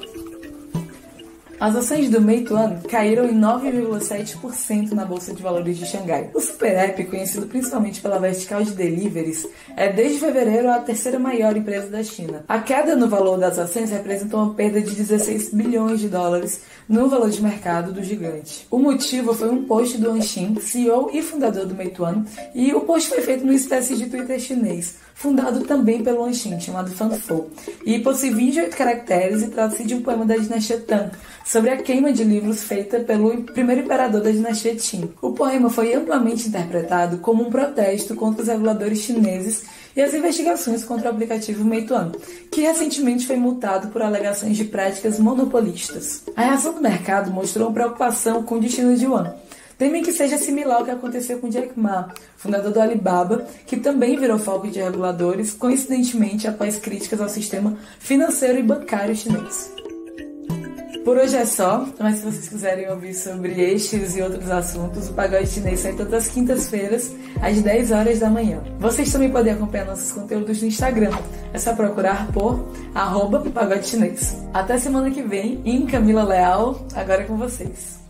Speaker 5: As ações do Meituan caíram em 9,7% na bolsa de valores de Xangai. O Super App, conhecido principalmente pela vertical de deliveries, é desde fevereiro a terceira maior empresa da China. A queda no valor das ações representou uma perda de 16 bilhões de dólares no valor de mercado do gigante. O motivo foi um post do Anxin, CEO e fundador do Meituan, e o post foi feito numa espécie de Twitter chinês, fundado também pelo Anshin, chamado Fanfo, e possui 28 caracteres e trata-se de um poema da dinastia Tang, sobre a queima de livros feita pelo primeiro imperador da dinastia Qin. O poema foi amplamente interpretado como um protesto contra os reguladores chineses e as investigações contra o aplicativo Meituan, que recentemente foi multado por alegações de práticas monopolistas. A reação do mercado mostrou preocupação com o destino de Yuan. Temem que seja similar ao que aconteceu com Jack Ma, fundador do Alibaba, que também virou foco de reguladores, coincidentemente após críticas ao sistema financeiro e bancário chinês. Por hoje é só, mas se vocês quiserem ouvir sobre estes e outros assuntos, o Pagode Chinês sai todas as quintas-feiras, às 10 horas da manhã. Vocês também podem acompanhar nossos conteúdos no Instagram. É só procurar por arroba Pagode Chinês. Até semana que vem, em Camila Leal, agora com vocês.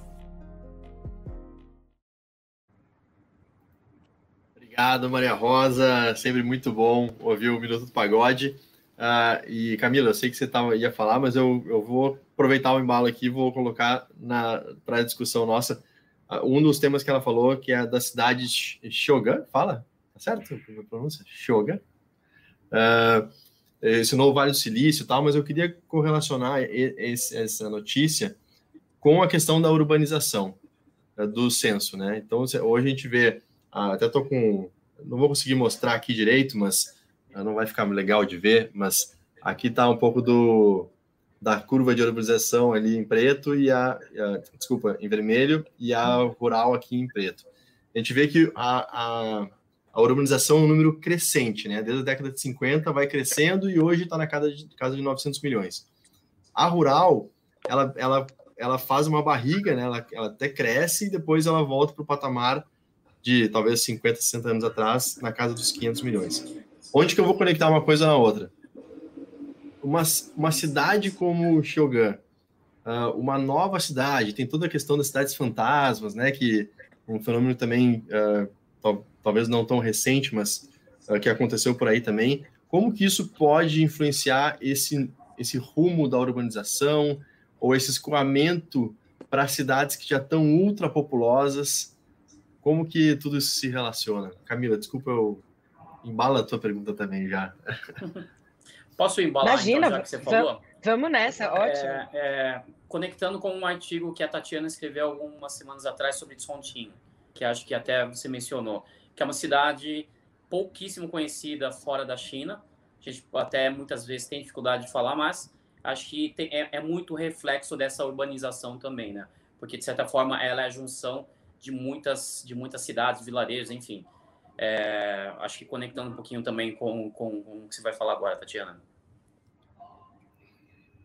Speaker 1: Obrigado, Maria Rosa. Sempre muito bom ouvir o Minuto do Pagode. Uh, e Camila, eu sei que você tava, ia falar, mas eu, eu vou aproveitar o embalo aqui vou colocar para a discussão nossa um dos temas que ela falou, que é da cidade de Shogun. Fala? Tá certo a pronúncia? Shogun. Uh, esse novo Vale do Silício e tal, mas eu queria correlacionar esse, essa notícia com a questão da urbanização do censo, né? Então, hoje a gente vê, até tô com, não vou conseguir mostrar aqui direito, mas não vai ficar legal de ver, mas aqui está um pouco do da curva de urbanização ali em preto e a, a, desculpa, em vermelho e a rural aqui em preto. A gente vê que a, a, a urbanização é um número crescente, né? Desde a década de 50 vai crescendo e hoje está na casa de, casa de 900 milhões. A rural, ela, ela, ela faz uma barriga, né? Ela, ela até cresce e depois ela volta para o patamar de talvez 50, 60 anos atrás, na casa dos 500 milhões. Onde que eu vou conectar uma coisa na outra? Uma, uma cidade como Shogun, uh, uma nova cidade, tem toda a questão das cidades fantasmas, né? Que um fenômeno também, uh, tal, talvez não tão recente, mas uh, que aconteceu por aí também. Como que isso pode influenciar esse, esse rumo da urbanização ou esse escoamento para cidades que já estão ultrapopulosas? Como que tudo isso se relaciona? Camila, desculpa eu embala a tua pergunta também já. *laughs*
Speaker 4: Posso embalar, então, Imagina, então, já que você falou?
Speaker 3: Vamos nessa, é, ótimo.
Speaker 4: É, é, conectando com um artigo que a Tatiana escreveu algumas semanas atrás sobre Tsontin, que acho que até você mencionou, que é uma cidade pouquíssimo conhecida fora da China. A gente até muitas vezes tem dificuldade de falar, mas acho que tem, é, é muito reflexo dessa urbanização também, né? Porque, de certa forma, ela é a junção de muitas, de muitas cidades, vilarejos, enfim. É, acho que conectando um pouquinho também com, com, com, o que você vai falar agora, Tatiana.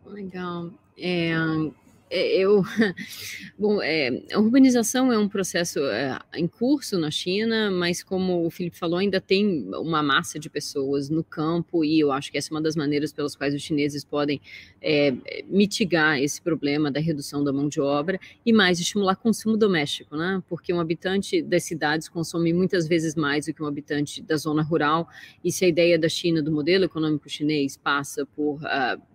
Speaker 2: Legal. É, é, eu, *laughs* bom, é, a urbanização é um processo é, em curso na China, mas como o Felipe falou, ainda tem uma massa de pessoas no campo e eu acho que essa é uma das maneiras pelas quais os chineses podem é, mitigar esse problema da redução da mão de obra e mais estimular consumo doméstico, né? Porque um habitante das cidades consome muitas vezes mais do que um habitante da zona rural e se a ideia da China, do modelo econômico chinês, passa por uh,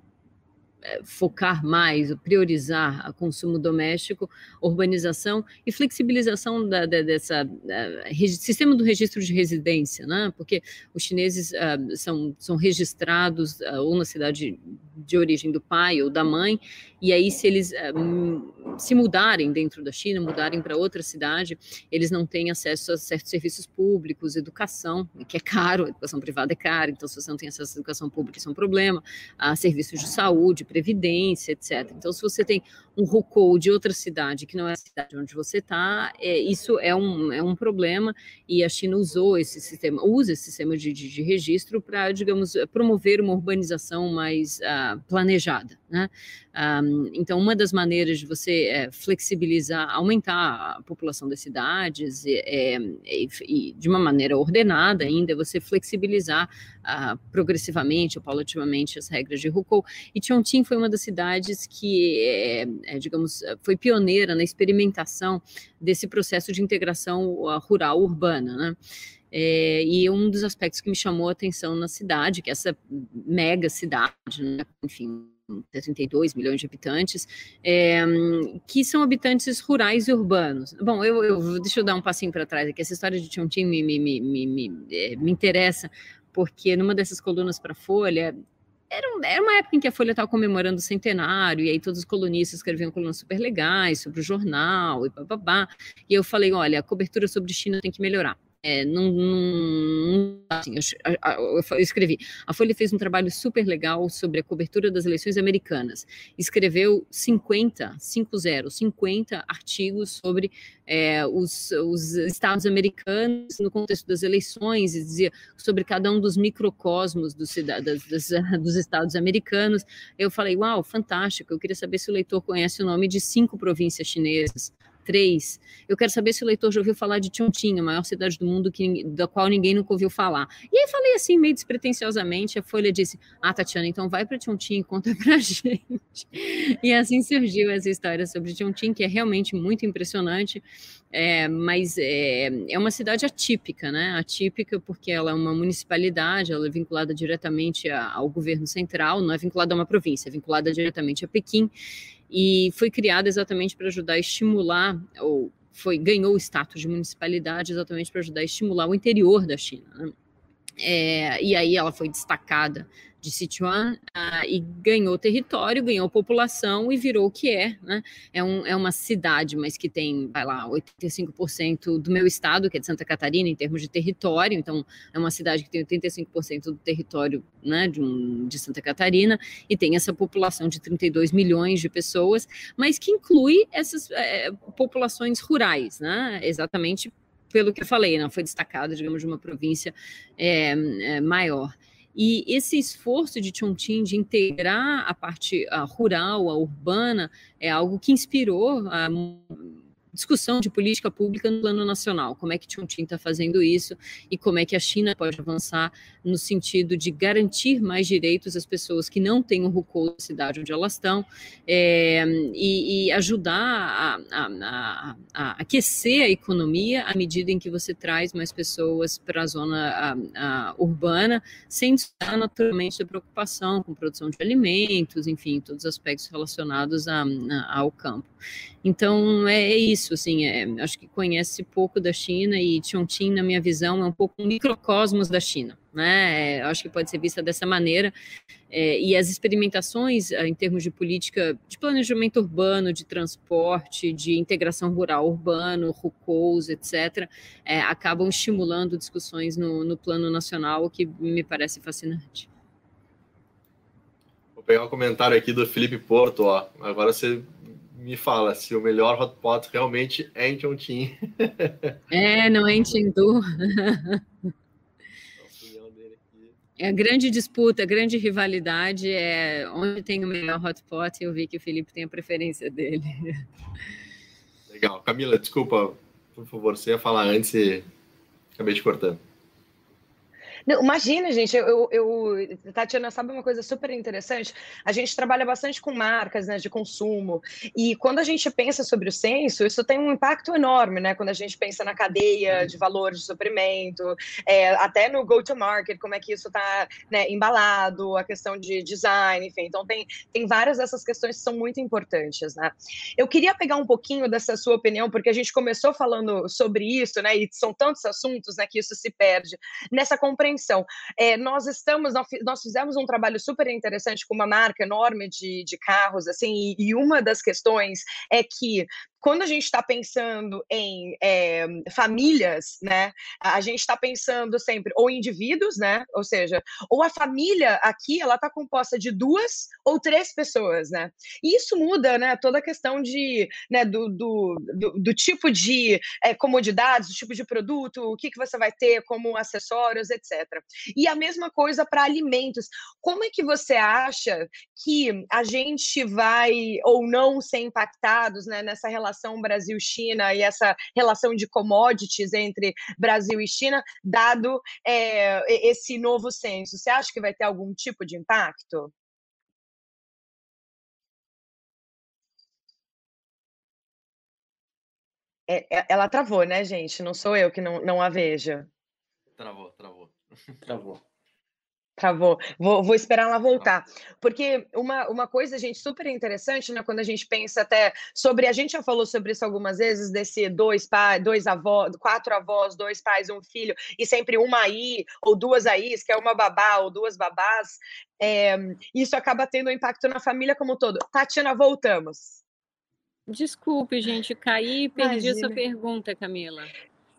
Speaker 2: focar mais, priorizar o consumo doméstico, urbanização e flexibilização da, da, dessa da, sistema do registro de residência, né? Porque os chineses uh, são, são registrados uh, ou na cidade de origem do pai ou da mãe e aí se eles uh, se mudarem dentro da China, mudarem para outra cidade, eles não têm acesso a certos serviços públicos, educação, que é caro, a educação privada é cara, então se você não tem acesso à educação pública, isso é um problema, a serviços de saúde, previdência, etc. Então, se você tem um RUCO de outra cidade que não é a cidade onde você está, é, isso é um, é um problema e a China usou esse sistema, usa esse sistema de, de, de registro para, digamos, promover uma urbanização mais uh, planejada, né? Um, então, uma das maneiras de você é, flexibilizar, aumentar a população das cidades é, é, e, de uma maneira ordenada ainda, é você flexibilizar uh, progressivamente ou paulativamente as regras de RUCO. E Chongqing foi uma das cidades que, digamos, foi pioneira na experimentação desse processo de integração uh, rural-urbana, né? É, e um dos aspectos que me chamou a atenção na cidade, que é essa mega cidade, né, enfim, 32 milhões de habitantes, é, que são habitantes rurais e urbanos. Bom, eu, eu deixa eu dar um passinho para trás aqui. Essa história de Chongqing me, me, me, me, me, me interessa porque numa dessas colunas para Folha, era, uma época em que a Folha estava comemorando o centenário, e aí todos os colunistas escreviam colunas super legais sobre o jornal e babá. E eu falei: olha, a cobertura sobre China tem que melhorar. É, assim, eu, eu, escrevi. A Folha fez um trabalho super legal sobre a cobertura das eleições americanas. Escreveu 50, 50, 50 artigos sobre é, os, os, estados americanos no contexto das eleições, e dizia sobre cada um dos microcosmos dos, das, *laughs* dos estados americanos. Eu falei, uau, fantástico, eu queria saber se o leitor conhece o nome de cinco províncias chinesas Eu quero saber se o leitor já ouviu falar de Chongqing, a maior cidade do mundo que, da qual ninguém nunca ouviu falar. E aí falei assim, meio despretensiosamente, a Folha disse, ah, Tatiana, então vai para Chongqing e conta para *laughs* gente. E assim surgiu essa história sobre Chongqing, que é realmente muito impressionante, é, mas é, é uma cidade atípica, né? Atípica porque ela é uma municipalidade, ela é vinculada diretamente ao governo central, não é vinculada a uma província, é vinculada diretamente a Pequim, e foi criada exatamente para ajudar a estimular, ou foi ganhou o status de municipalidade exatamente para ajudar a estimular o interior da China. Né? É, e aí ela foi destacada de Sichuan uh, e ganhou território, ganhou população e virou o que é, né? É, um, é uma cidade, mas que tem, vai lá, 85% do meu estado, que é de Santa Catarina, em termos de território, então é uma cidade que tem 85% do território né, de, um, de Santa Catarina e tem essa população de 32 milhões de pessoas, mas que inclui essas é, populações rurais, né? Exatamente pelo que eu falei, não né? foi destacado, digamos, de uma província é, é, maior. E esse esforço de Chongqing de integrar a parte a rural, a urbana, é algo que inspirou a discussão de política pública no plano nacional, como é que Chongqing está fazendo isso e como é que a China pode avançar no sentido de garantir mais direitos às pessoas que não têm o RUCO da cidade onde elas estão é, e, e, ajudar a, a, a, a, aquecer a economia à medida em que você traz mais pessoas para a zona urbana, sem estar naturalmente da preocupação com produção de alimentos, enfim, todos os aspectos relacionados ao campo. Então, é, é isso, assim, é, acho que conhece pouco da China e Chongqing, na minha visão, é um pouco um microcosmos da China, né? É, acho que pode ser vista dessa maneira. É, e as experimentações em termos de política de planejamento urbano, de transporte, de integração rural urbano, RUCOs, etc., é, acabam estimulando discussões no, no plano nacional, o que me parece fascinante.
Speaker 1: Vou pegar um comentário aqui do Felipe Porto, ó. Agora você me fala se o melhor hotpot realmente é em Chongqing.
Speaker 2: É, não é em Chengdu. *laughs* É a grande disputa, a grande rivalidade é onde tem o melhor hotpot. Eu vi que o Felipe tem a preferência dele.
Speaker 1: Legal. Camila, desculpa, por favor, você ia falar antes e acabei te cortando.
Speaker 3: Não, imagina, gente, eu, eu, Tatiana, sabe uma coisa super interessante? A gente trabalha bastante com marcas né, de consumo, e quando a gente pensa sobre o censo, isso tem um impacto enorme, né? Quando a gente pensa na cadeia de valor de suprimento, é, até no go-to-market, como é que isso está né, embalado, a questão de design, enfim. Então, tem, tem várias dessas questões que são muito importantes, né? Eu queria pegar um pouquinho dessa sua opinião, porque a gente começou falando sobre isso, né? E são tantos assuntos né, que isso se perde nessa compreensão atenção. É, nós estamos, nós fizemos um trabalho super interessante com uma marca enorme de, de carros, assim, e, e uma das questões é que quando a gente está pensando em é, famílias, né, a gente está pensando sempre ou indivíduos, né, ou seja, ou a família aqui ela está composta de duas ou três pessoas, né, e isso muda, né, toda a questão de, né, do, do, do, do tipo de é, comodidades, do tipo de produto, o que, que você vai ter como acessórios, etc. E a mesma coisa para alimentos. Como é que você acha que a gente vai ou não ser impactados, né, nessa relação relação Brasil-China e essa relação de commodities entre Brasil e China, dado é, esse novo censo? Você acha que vai ter algum tipo de impacto? É, é, ela travou, né, gente? Não sou eu que não, não a vejo.
Speaker 1: Travou, travou.
Speaker 4: Travou.
Speaker 3: Travou. Vou, vou esperar ela voltar. Porque uma, uma coisa, gente, super interessante, né? Quando a gente pensa até sobre. A gente já falou sobre isso algumas vezes, desse dois pais, dois avós, quatro avós, dois pais, um filho, e sempre uma aí, ou duas aí, que é uma babá ou duas babás. É, isso acaba tendo um impacto na família como um todo. Tatiana, voltamos.
Speaker 2: Desculpe, gente, caí e perdi Imagina. a sua pergunta, Camila.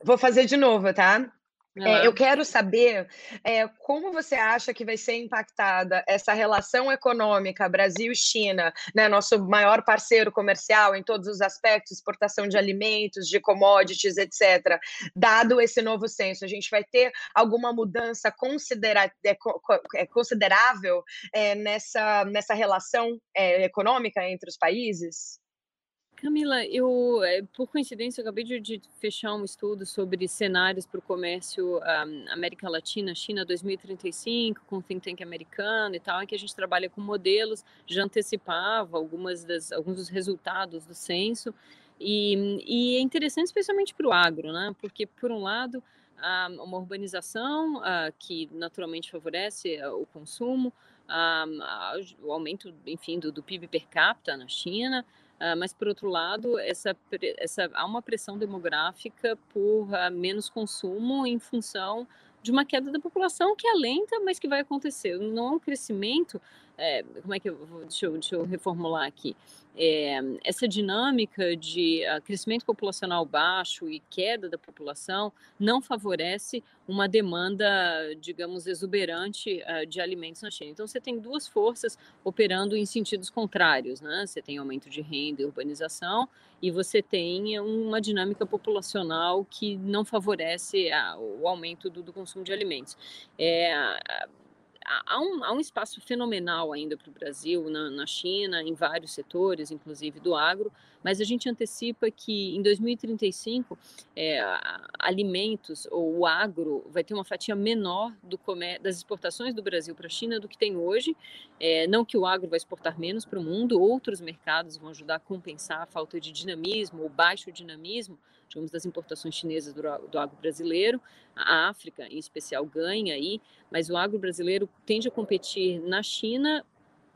Speaker 3: Vou fazer de novo, tá? É, eu quero saber é, como você acha que vai ser impactada essa relação econômica Brasil-China, né, nosso maior parceiro comercial em todos os aspectos, exportação de alimentos, de commodities, etc. Dado esse novo censo, a gente vai ter alguma mudança considera é, é, considerável é, nessa, nessa relação é, econômica entre os países?
Speaker 2: Camila, eu, eh, por coincidência, eu acabei de, fechar um estudo sobre cenários para o comércio um, América Latina, China 2035, com o think tank americano e tal, em que a gente trabalha com modelos, já antecipava algumas das, alguns dos resultados do censo, e, e é interessante especialmente para o agro, né? Porque, por um lado, uma urbanização que naturalmente favorece eh, o consumo, o aumento, enfim, do, do PIB per capita na China, Uh, mas, por outro lado, essa, essa, há uma pressão demográfica por uh, menos consumo em função de uma queda da população que é lenta, mas que vai acontecer. Não é um crescimento é, como é que eu vou, deixa eu, deixa eu reformular aqui, é, essa dinâmica de uh, crescimento populacional baixo e queda da população não favorece uma demanda, digamos, exuberante uh, de alimentos na China. Então, você tem duas forças operando em sentidos contrários, né? Você tem aumento de renda e urbanização, e você tem uma dinâmica populacional que não favorece uh, o aumento do, do, consumo de alimentos. É, há um, há um espaço fenomenal ainda para o Brasil, na, na, China, em vários setores, inclusive do agro, mas a gente antecipa que em 2035 é, alimentos ou o agro vai ter uma fatia menor do das exportações do Brasil para a China do que tem hoje. É, não que o agro vai exportar menos para o mundo, outros mercados vão ajudar a compensar a falta de dinamismo ou baixo dinamismo digamos, das importações chinesas do, do agro brasileiro. A África, em especial, ganha aí, mas o agro brasileiro tende a competir na China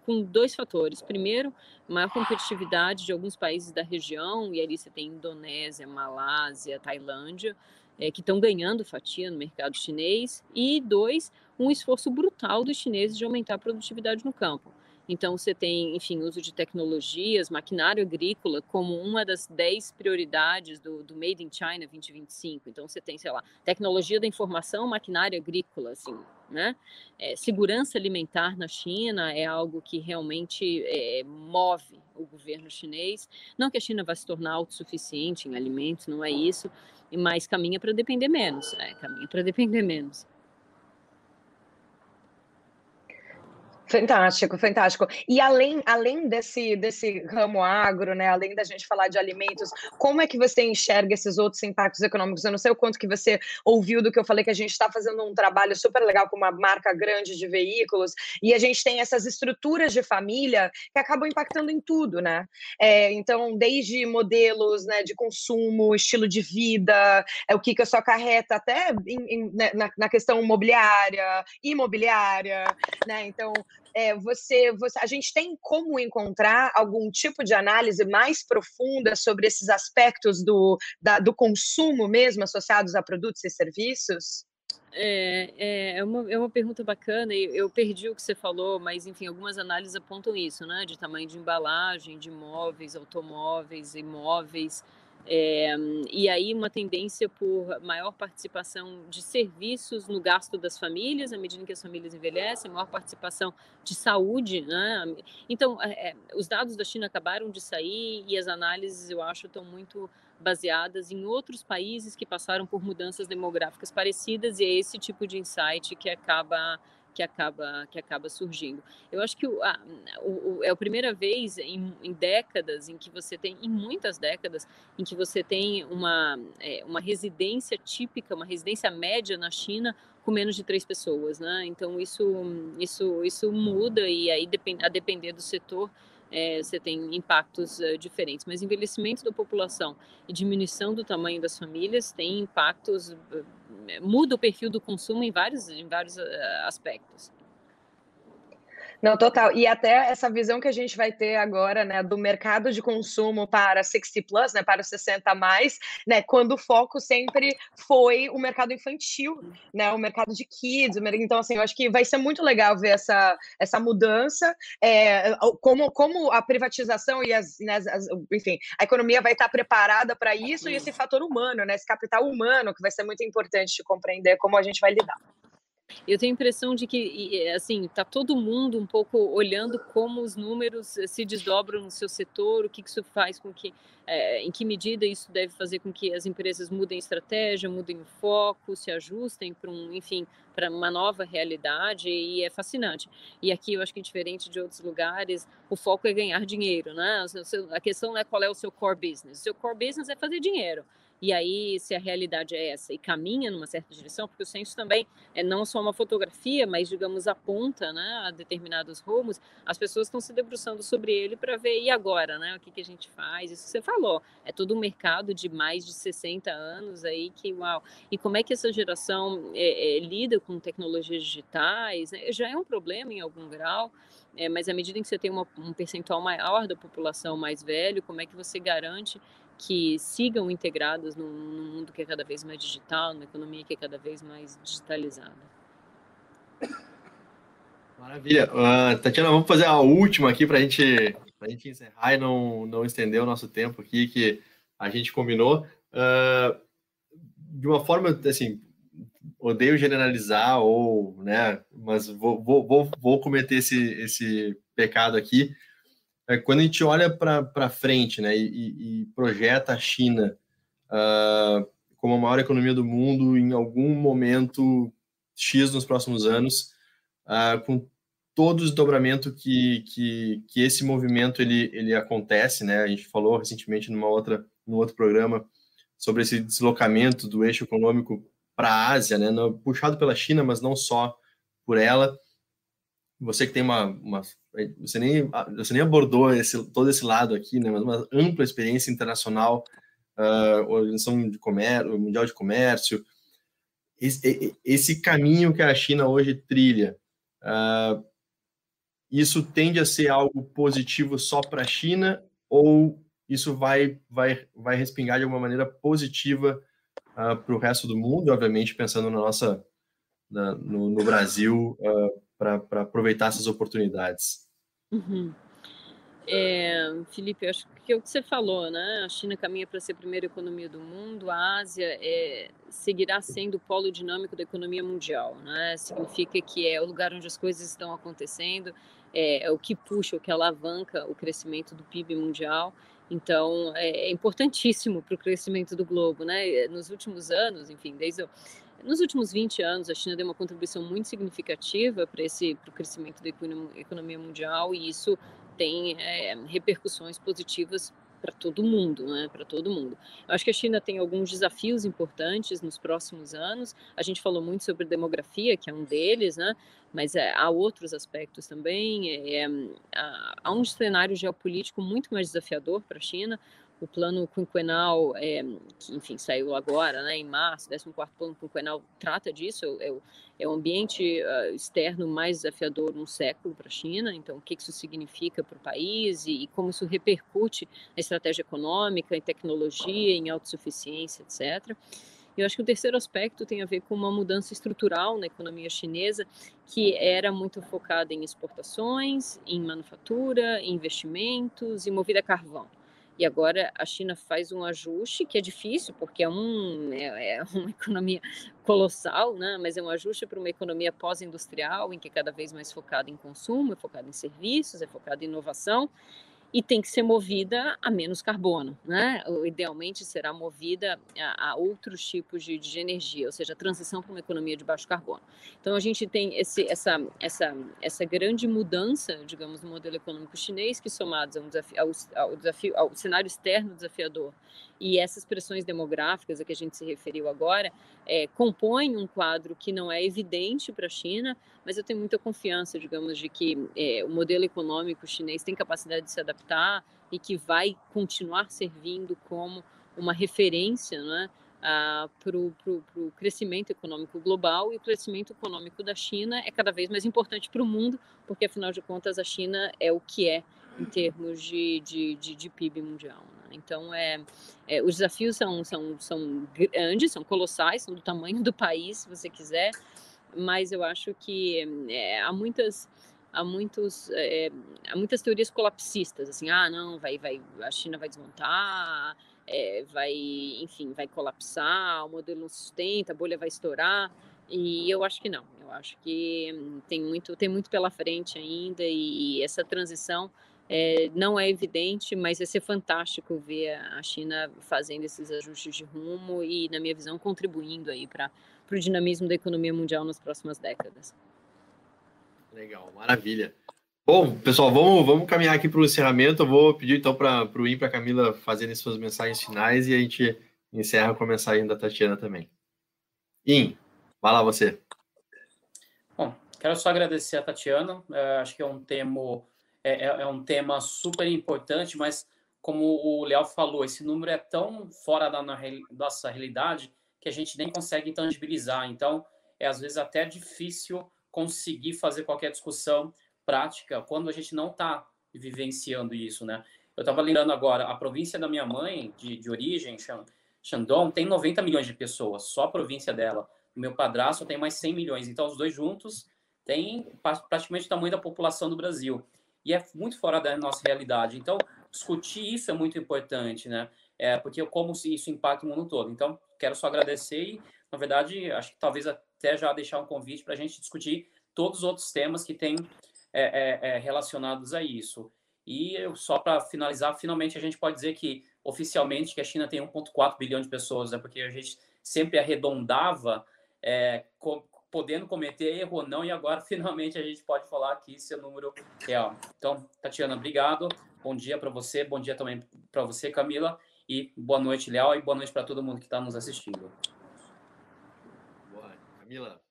Speaker 2: com dois fatores. Primeiro, maior competitividade de alguns países da região, e ali você tem Indonésia, Malásia, Tailândia, é, que estão ganhando fatia no mercado chinês. E dois, um esforço brutal dos chineses de aumentar a produtividade no campo. Então, você tem, enfim, uso de tecnologias, maquinário agrícola como uma das 10 prioridades do, do Made in China 2025. Então, você tem, sei lá, tecnologia da informação, maquinário agrícola, assim, né? É, segurança alimentar na China é algo que realmente é, move o governo chinês. Não que a China vá se tornar autossuficiente em alimentos, não é isso, mas caminha para depender menos, é, caminha para depender menos.
Speaker 3: Fantástico, fantástico. E além, além desse, desse ramo agro, né, além da gente falar de alimentos, como é que você enxerga esses outros impactos econômicos? Eu não sei o quanto que você ouviu do que eu falei, que a gente está fazendo um trabalho super legal com uma marca grande de veículos, e a gente tem essas estruturas de família que acabam impactando em tudo, né? É, então, desde modelos né, de consumo, estilo de vida, é o que, que sua acarreta, até em, em, né, na, na questão imobiliária, imobiliária, né? Então, é, você, você, a gente tem como encontrar algum tipo de análise mais profunda sobre esses aspectos do, da, do consumo mesmo associados a produtos e serviços?
Speaker 2: É, é, é, uma, é uma pergunta bacana, e eu perdi o que você falou, mas enfim, algumas análises apontam isso, né? De tamanho de embalagem, de móveis, automóveis, imóveis, é, e aí uma tendência por maior participação de serviços no gasto das famílias, à medida que as famílias envelhecem, maior participação de saúde, né? Então, é, os dados da China acabaram de sair e as análises, eu acho, estão muito baseadas em outros países que passaram por mudanças demográficas parecidas e é esse tipo de insight que acaba que acaba que acaba surgindo. Eu acho que o, a, o, é a primeira vez em, em, décadas em que você tem, em muitas décadas, em que você tem uma, é, uma residência típica, uma residência média na China com menos de três pessoas, né? Então isso isso isso muda e aí a depender do setor é, você tem impactos uh, diferentes. Mas envelhecimento da população e diminuição do tamanho das famílias tem impactos, uh, muda o perfil do consumo em vários, em vários uh, aspectos.
Speaker 3: Não, total. E até essa visão que a gente vai ter agora, né, do mercado de consumo para 60 plus, né, para os 60 mais, né, quando o foco sempre foi o mercado infantil, né, o mercado de kids. Então, assim, eu acho que vai ser muito legal ver essa, essa mudança, é, como, como a privatização e as, né, as, enfim, a economia vai estar preparada para isso e esse fator humano, né, esse capital humano que vai ser muito importante de compreender como a gente vai lidar.
Speaker 2: Eu tenho a impressão de que, assim, está todo mundo um pouco olhando como os números eh, se desdobram no seu setor, o que isso faz com que, é, em que medida isso deve fazer com que as empresas mudem estratégia, mudem o foco, se ajustem para um, enfim, para uma nova realidade e é fascinante. E aqui eu acho que diferente de outros lugares, o foco é ganhar dinheiro, né? A questão não é qual é o seu core business. O seu core business é fazer dinheiro. E aí, se a realidade é essa e caminha numa certa direção, porque o censo também é não só uma fotografia, mas, digamos, aponta né, a determinados rumos, as pessoas estão se debruçando sobre ele para ver, e agora, né? O que, que a gente faz? Isso que você falou, é todo um mercado de mais de 60 anos aí que, uau! E como é que essa geração é, é, lida com tecnologias digitais? Né? Já é um problema em algum grau, é, mas à medida em que você tem uma, um percentual maior da população mais velho, como é que você garante que sigam integradas num, mundo que é cada vez mais digital, numa economia que é cada vez mais digitalizada.
Speaker 1: Maravilha. Uh, Tatiana, vamos fazer a última aqui para gente, a gente encerrar e não, não estender o nosso tempo aqui, que a gente combinou. Uh, de uma forma, assim, odeio generalizar, ou, né, mas vou, vou, vou, vou cometer esse, esse pecado aqui é, quando a gente olha para frente né, e, e, projeta a China uh, como a maior economia do mundo em algum momento X nos próximos anos, uh, com todo o desdobramento que, que, que, esse movimento ele, ele acontece, né? A gente falou recentemente numa outra, num outro programa sobre esse deslocamento do eixo econômico para a Ásia, né? Puxado pela China, mas não só por ela. Você que tem uma, uma você nem, você nem abordou esse, todo esse lado aqui, né, mas uma ampla experiência internacional, uh, Organização de Comércio, Mundial de Comércio, esse, esse, caminho que a China hoje trilha, uh, isso tende a ser algo positivo só para a China ou isso vai, vai, vai respingar de alguma maneira positiva uh, para o resto do mundo, obviamente pensando na nossa, na, no, no, Brasil, uh, para aproveitar essas oportunidades.
Speaker 2: Uhum. É, Felipe, acho que é o que você falou, né? A China caminha para ser a primeira economia do mundo, a Ásia é, seguirá sendo o polo dinâmico da economia mundial, né? Significa que é o lugar onde as coisas estão acontecendo, é, é o que puxa, o que alavanca o crescimento do PIB mundial. Então, é, é importantíssimo para o crescimento do globo, né? Nos últimos anos, enfim, desde nos últimos 20 anos, a China deu uma contribuição muito significativa para esse crescimento da economia mundial e isso tem é, repercussões positivas para todo mundo, né? Para todo mundo. Eu acho que a China tem alguns desafios importantes nos próximos anos. A gente falou muito sobre demografia, que é um deles, né? Mas é, há outros aspectos também. É, é há um cenário geopolítico muito mais desafiador para a China o plano quinquenal, é, que enfim saiu agora, né, em março, 14 plano quinquenal trata disso, é, é o ambiente uh, externo mais desafiador num século para a China, então o que isso significa para o país e, e, como isso repercute na estratégia econômica, em tecnologia, em autossuficiência, etc. Eu acho que o terceiro aspecto tem a ver com uma mudança estrutural na economia chinesa, que era muito focada em exportações, em manufatura, em investimentos e movida a carvão. E agora a China faz um ajuste que é difícil, porque é, um, é, é *laughs* uma economia colossal, né? mas é um ajuste para uma economia pós-industrial, em que é cada vez mais focada em consumo, é focada em serviços, é focada em inovação e tem que ser movida a menos carbono, né? Idealmente será movida a, a outros tipos de, de, energia, ou seja, a transição para uma economia de baixo carbono. Então a gente tem esse, essa, essa, essa grande mudança, digamos, no modelo econômico chinês, que somados ao, desafio, ao, ao, desafio, ao cenário externo desafiador e essas pressões demográficas a que a gente se referiu agora é, compõem um quadro que não é evidente para a China, mas eu tenho muita confiança, digamos, de que é, o modelo econômico chinês tem capacidade de se adaptar e que vai continuar servindo como uma referência né, para o crescimento econômico global e o crescimento econômico da China é cada vez mais importante para o mundo, porque afinal de contas a China é o que é em termos de, de, de, de PIB mundial. Então, é, é, os desafios são, são, são grandes, são colossais, são do tamanho do país, se você quiser, mas eu acho que é, há muitas há muitos é, há muitas teorias colapsistas assim ah não vai vai a China vai desmontar é, vai, enfim, vai colapsar, o modelo não sustenta, a bolha vai estourar. E eu acho que não. Eu acho que hum, tem muito, tem muito pela frente ainda e, e essa transição é, não é evidente, mas vai ser fantástico ver a China fazendo esses ajustes de rumo e, na minha visão, contribuindo aí para o dinamismo da economia mundial nas próximas décadas.
Speaker 1: Legal, maravilha. Bom, pessoal, vamos, vamos caminhar aqui para o encerramento. Eu vou pedir então para o IN para a Camila fazerem suas mensagens finais e a gente encerra com a mensagem da Tatiana também. IN, vai lá você.
Speaker 4: Bom, quero só agradecer a Tatiana. É, acho que é um tema é, é, é um tema super importante, mas como o Léo falou, esse número é tão fora da nossa realidade que a gente nem consegue tangibilizar. Então, é às vezes até difícil conseguir fazer qualquer discussão prática quando a gente não está vivenciando isso, né? Eu estava lembrando agora, a província da minha mãe, de, de origem, Shandong, tem 90 milhões de pessoas, só a província dela. O meu padrasto tem mais 100 milhões, então os dois juntos têm praticamente o tamanho da população do Brasil. E é muito fora da nossa realidade. Então, discutir isso é muito importante, né? É, porque como isso impacta o mundo todo. Então, quero só agradecer e, na verdade, acho que talvez até já deixar um convite para a gente discutir todos os outros temas que têm é, é, é, relacionados a isso. E só para finalizar, finalmente a gente pode dizer que oficialmente que a China tem 1,4 bilhão de pessoas, né? porque a gente sempre arredondava, é, podendo cometer erro ou não, e agora *laughs* finalmente a gente pode falar que esse é número real. Então, Tatiana, obrigado. Bom dia para você, bom dia também para você, Camila, e boa noite, Léo, e boa noite para todo mundo que está nos assistindo.
Speaker 1: Boa, Camila.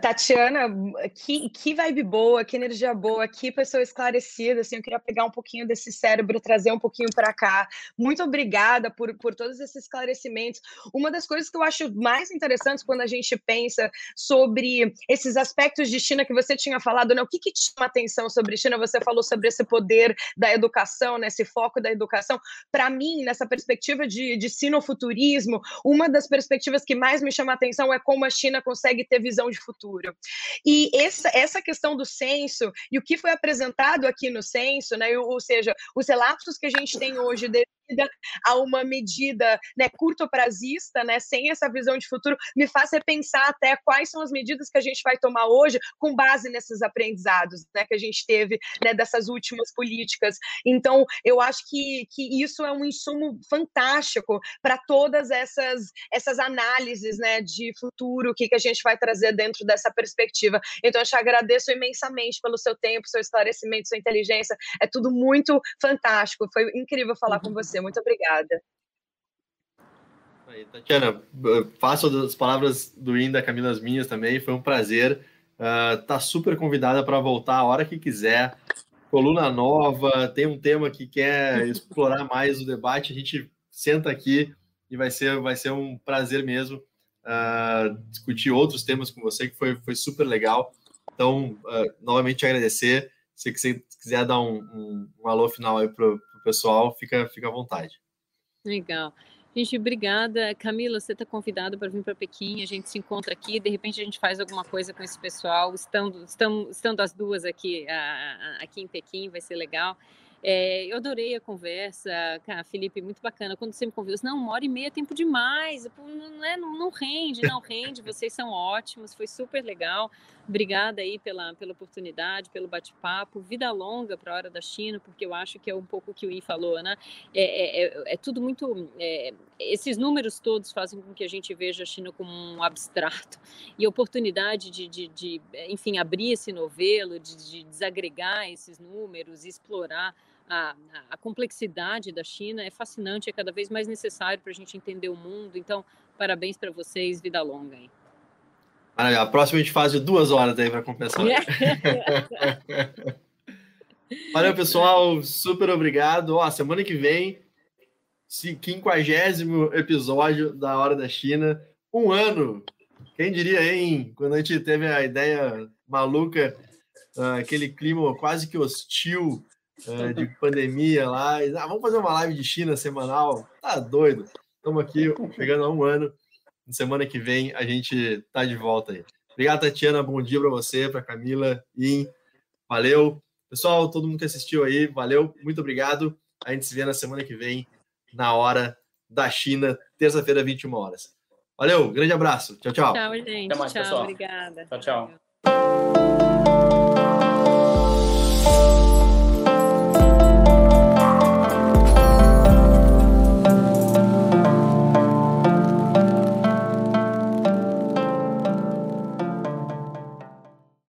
Speaker 3: Tatiana, que, que vibe boa, que energia boa, que pessoa esclarecida, assim, eu queria pegar um pouquinho desse cérebro, trazer um pouquinho para cá. Muito obrigada por, por todos esses esclarecimentos. Uma das coisas que eu acho mais interessantes quando a gente pensa sobre esses aspectos de China que você tinha falado, né? O que, que te chama atenção sobre China? Você falou sobre esse poder da educação, né? esse foco da educação. Para mim, nessa perspectiva de, de sinofuturismo, uma das perspectivas que mais me chama atenção é como a China consegue ter visão de futuro. E essa, essa questão do censo e o que foi apresentado aqui no censo, né, ou seja, os relatos que a gente tem hoje a uma medida né, curto-prazista, né, sem essa visão de futuro, me faz repensar até quais são as medidas que a gente vai tomar hoje com base nesses aprendizados né, que a gente teve né, dessas últimas políticas. Então, eu acho que, que isso é um insumo fantástico para todas essas, essas análises né, de futuro, o que, que a gente vai trazer dentro dessa perspectiva. Então, eu te agradeço imensamente pelo seu tempo, seu esclarecimento, sua inteligência. É tudo muito fantástico. Foi incrível falar com uhum. Muito obrigada.
Speaker 1: Aí, Tatiana, faço as palavras do Inda, Camila as minhas também. Foi um prazer. Uh, tá super convidada para voltar a hora que quiser. Coluna nova, tem um tema que quer explorar mais o debate, a gente senta aqui e vai ser, vai ser um prazer mesmo uh, discutir outros temas com você, que foi, foi super legal. Então, uh, novamente agradecer. Se você quiser dar um, um, um alô final aí para o pessoal, fica, fica à vontade.
Speaker 2: Legal. Gente, obrigada. Camila, você está convidada para vir para Pequim, a gente se encontra aqui, de repente a gente faz alguma coisa com esse pessoal, estando, estando, estando as duas aqui, aqui em Pequim, vai ser legal. É, eu adorei a conversa, cara, Felipe, muito bacana. Quando você me convidou, não, uma hora e meia é tempo demais, não, é, não, não rende, não rende, vocês são ótimos, foi super legal. Obrigada aí pela, pela oportunidade, pelo bate-papo. Vida longa para a hora da China, porque eu acho que é um pouco o que o I falou, né? É, é, é, é tudo muito. É, esses números todos fazem com que a gente veja a China como um abstrato. E a oportunidade de, de, de enfim, abrir esse novelo, de, de desagregar esses números, explorar a, a, complexidade da China é fascinante, é cada vez mais necessário para a gente entender o mundo. Então, parabéns para vocês, vida longa aí.
Speaker 1: A próxima a gente faz de duas horas aí para compensar. *laughs* Valeu, pessoal. Super obrigado. Ó, semana que vem, quinquagésimo episódio da Hora da China. Um ano. Quem diria, hein? Quando a gente teve a ideia maluca, uh, aquele clima quase que hostil uh, de *laughs* pandemia lá. Ah, vamos fazer uma live de China semanal? Tá doido. Estamos aqui chegando a um ano. Semana que vem a gente tá de volta aí. Obrigado, Tatiana. Bom dia para você, para Camila. E valeu. Pessoal, todo mundo que assistiu aí, valeu. Muito obrigado. A gente se vê na semana que vem, na hora da China, terça-feira, 21 horas. Valeu, grande abraço. Tchau, tchau.
Speaker 2: Tchau, gente.
Speaker 4: Até mais,
Speaker 2: tchau,
Speaker 4: pessoal.
Speaker 2: obrigada.
Speaker 4: Tchau, tchau.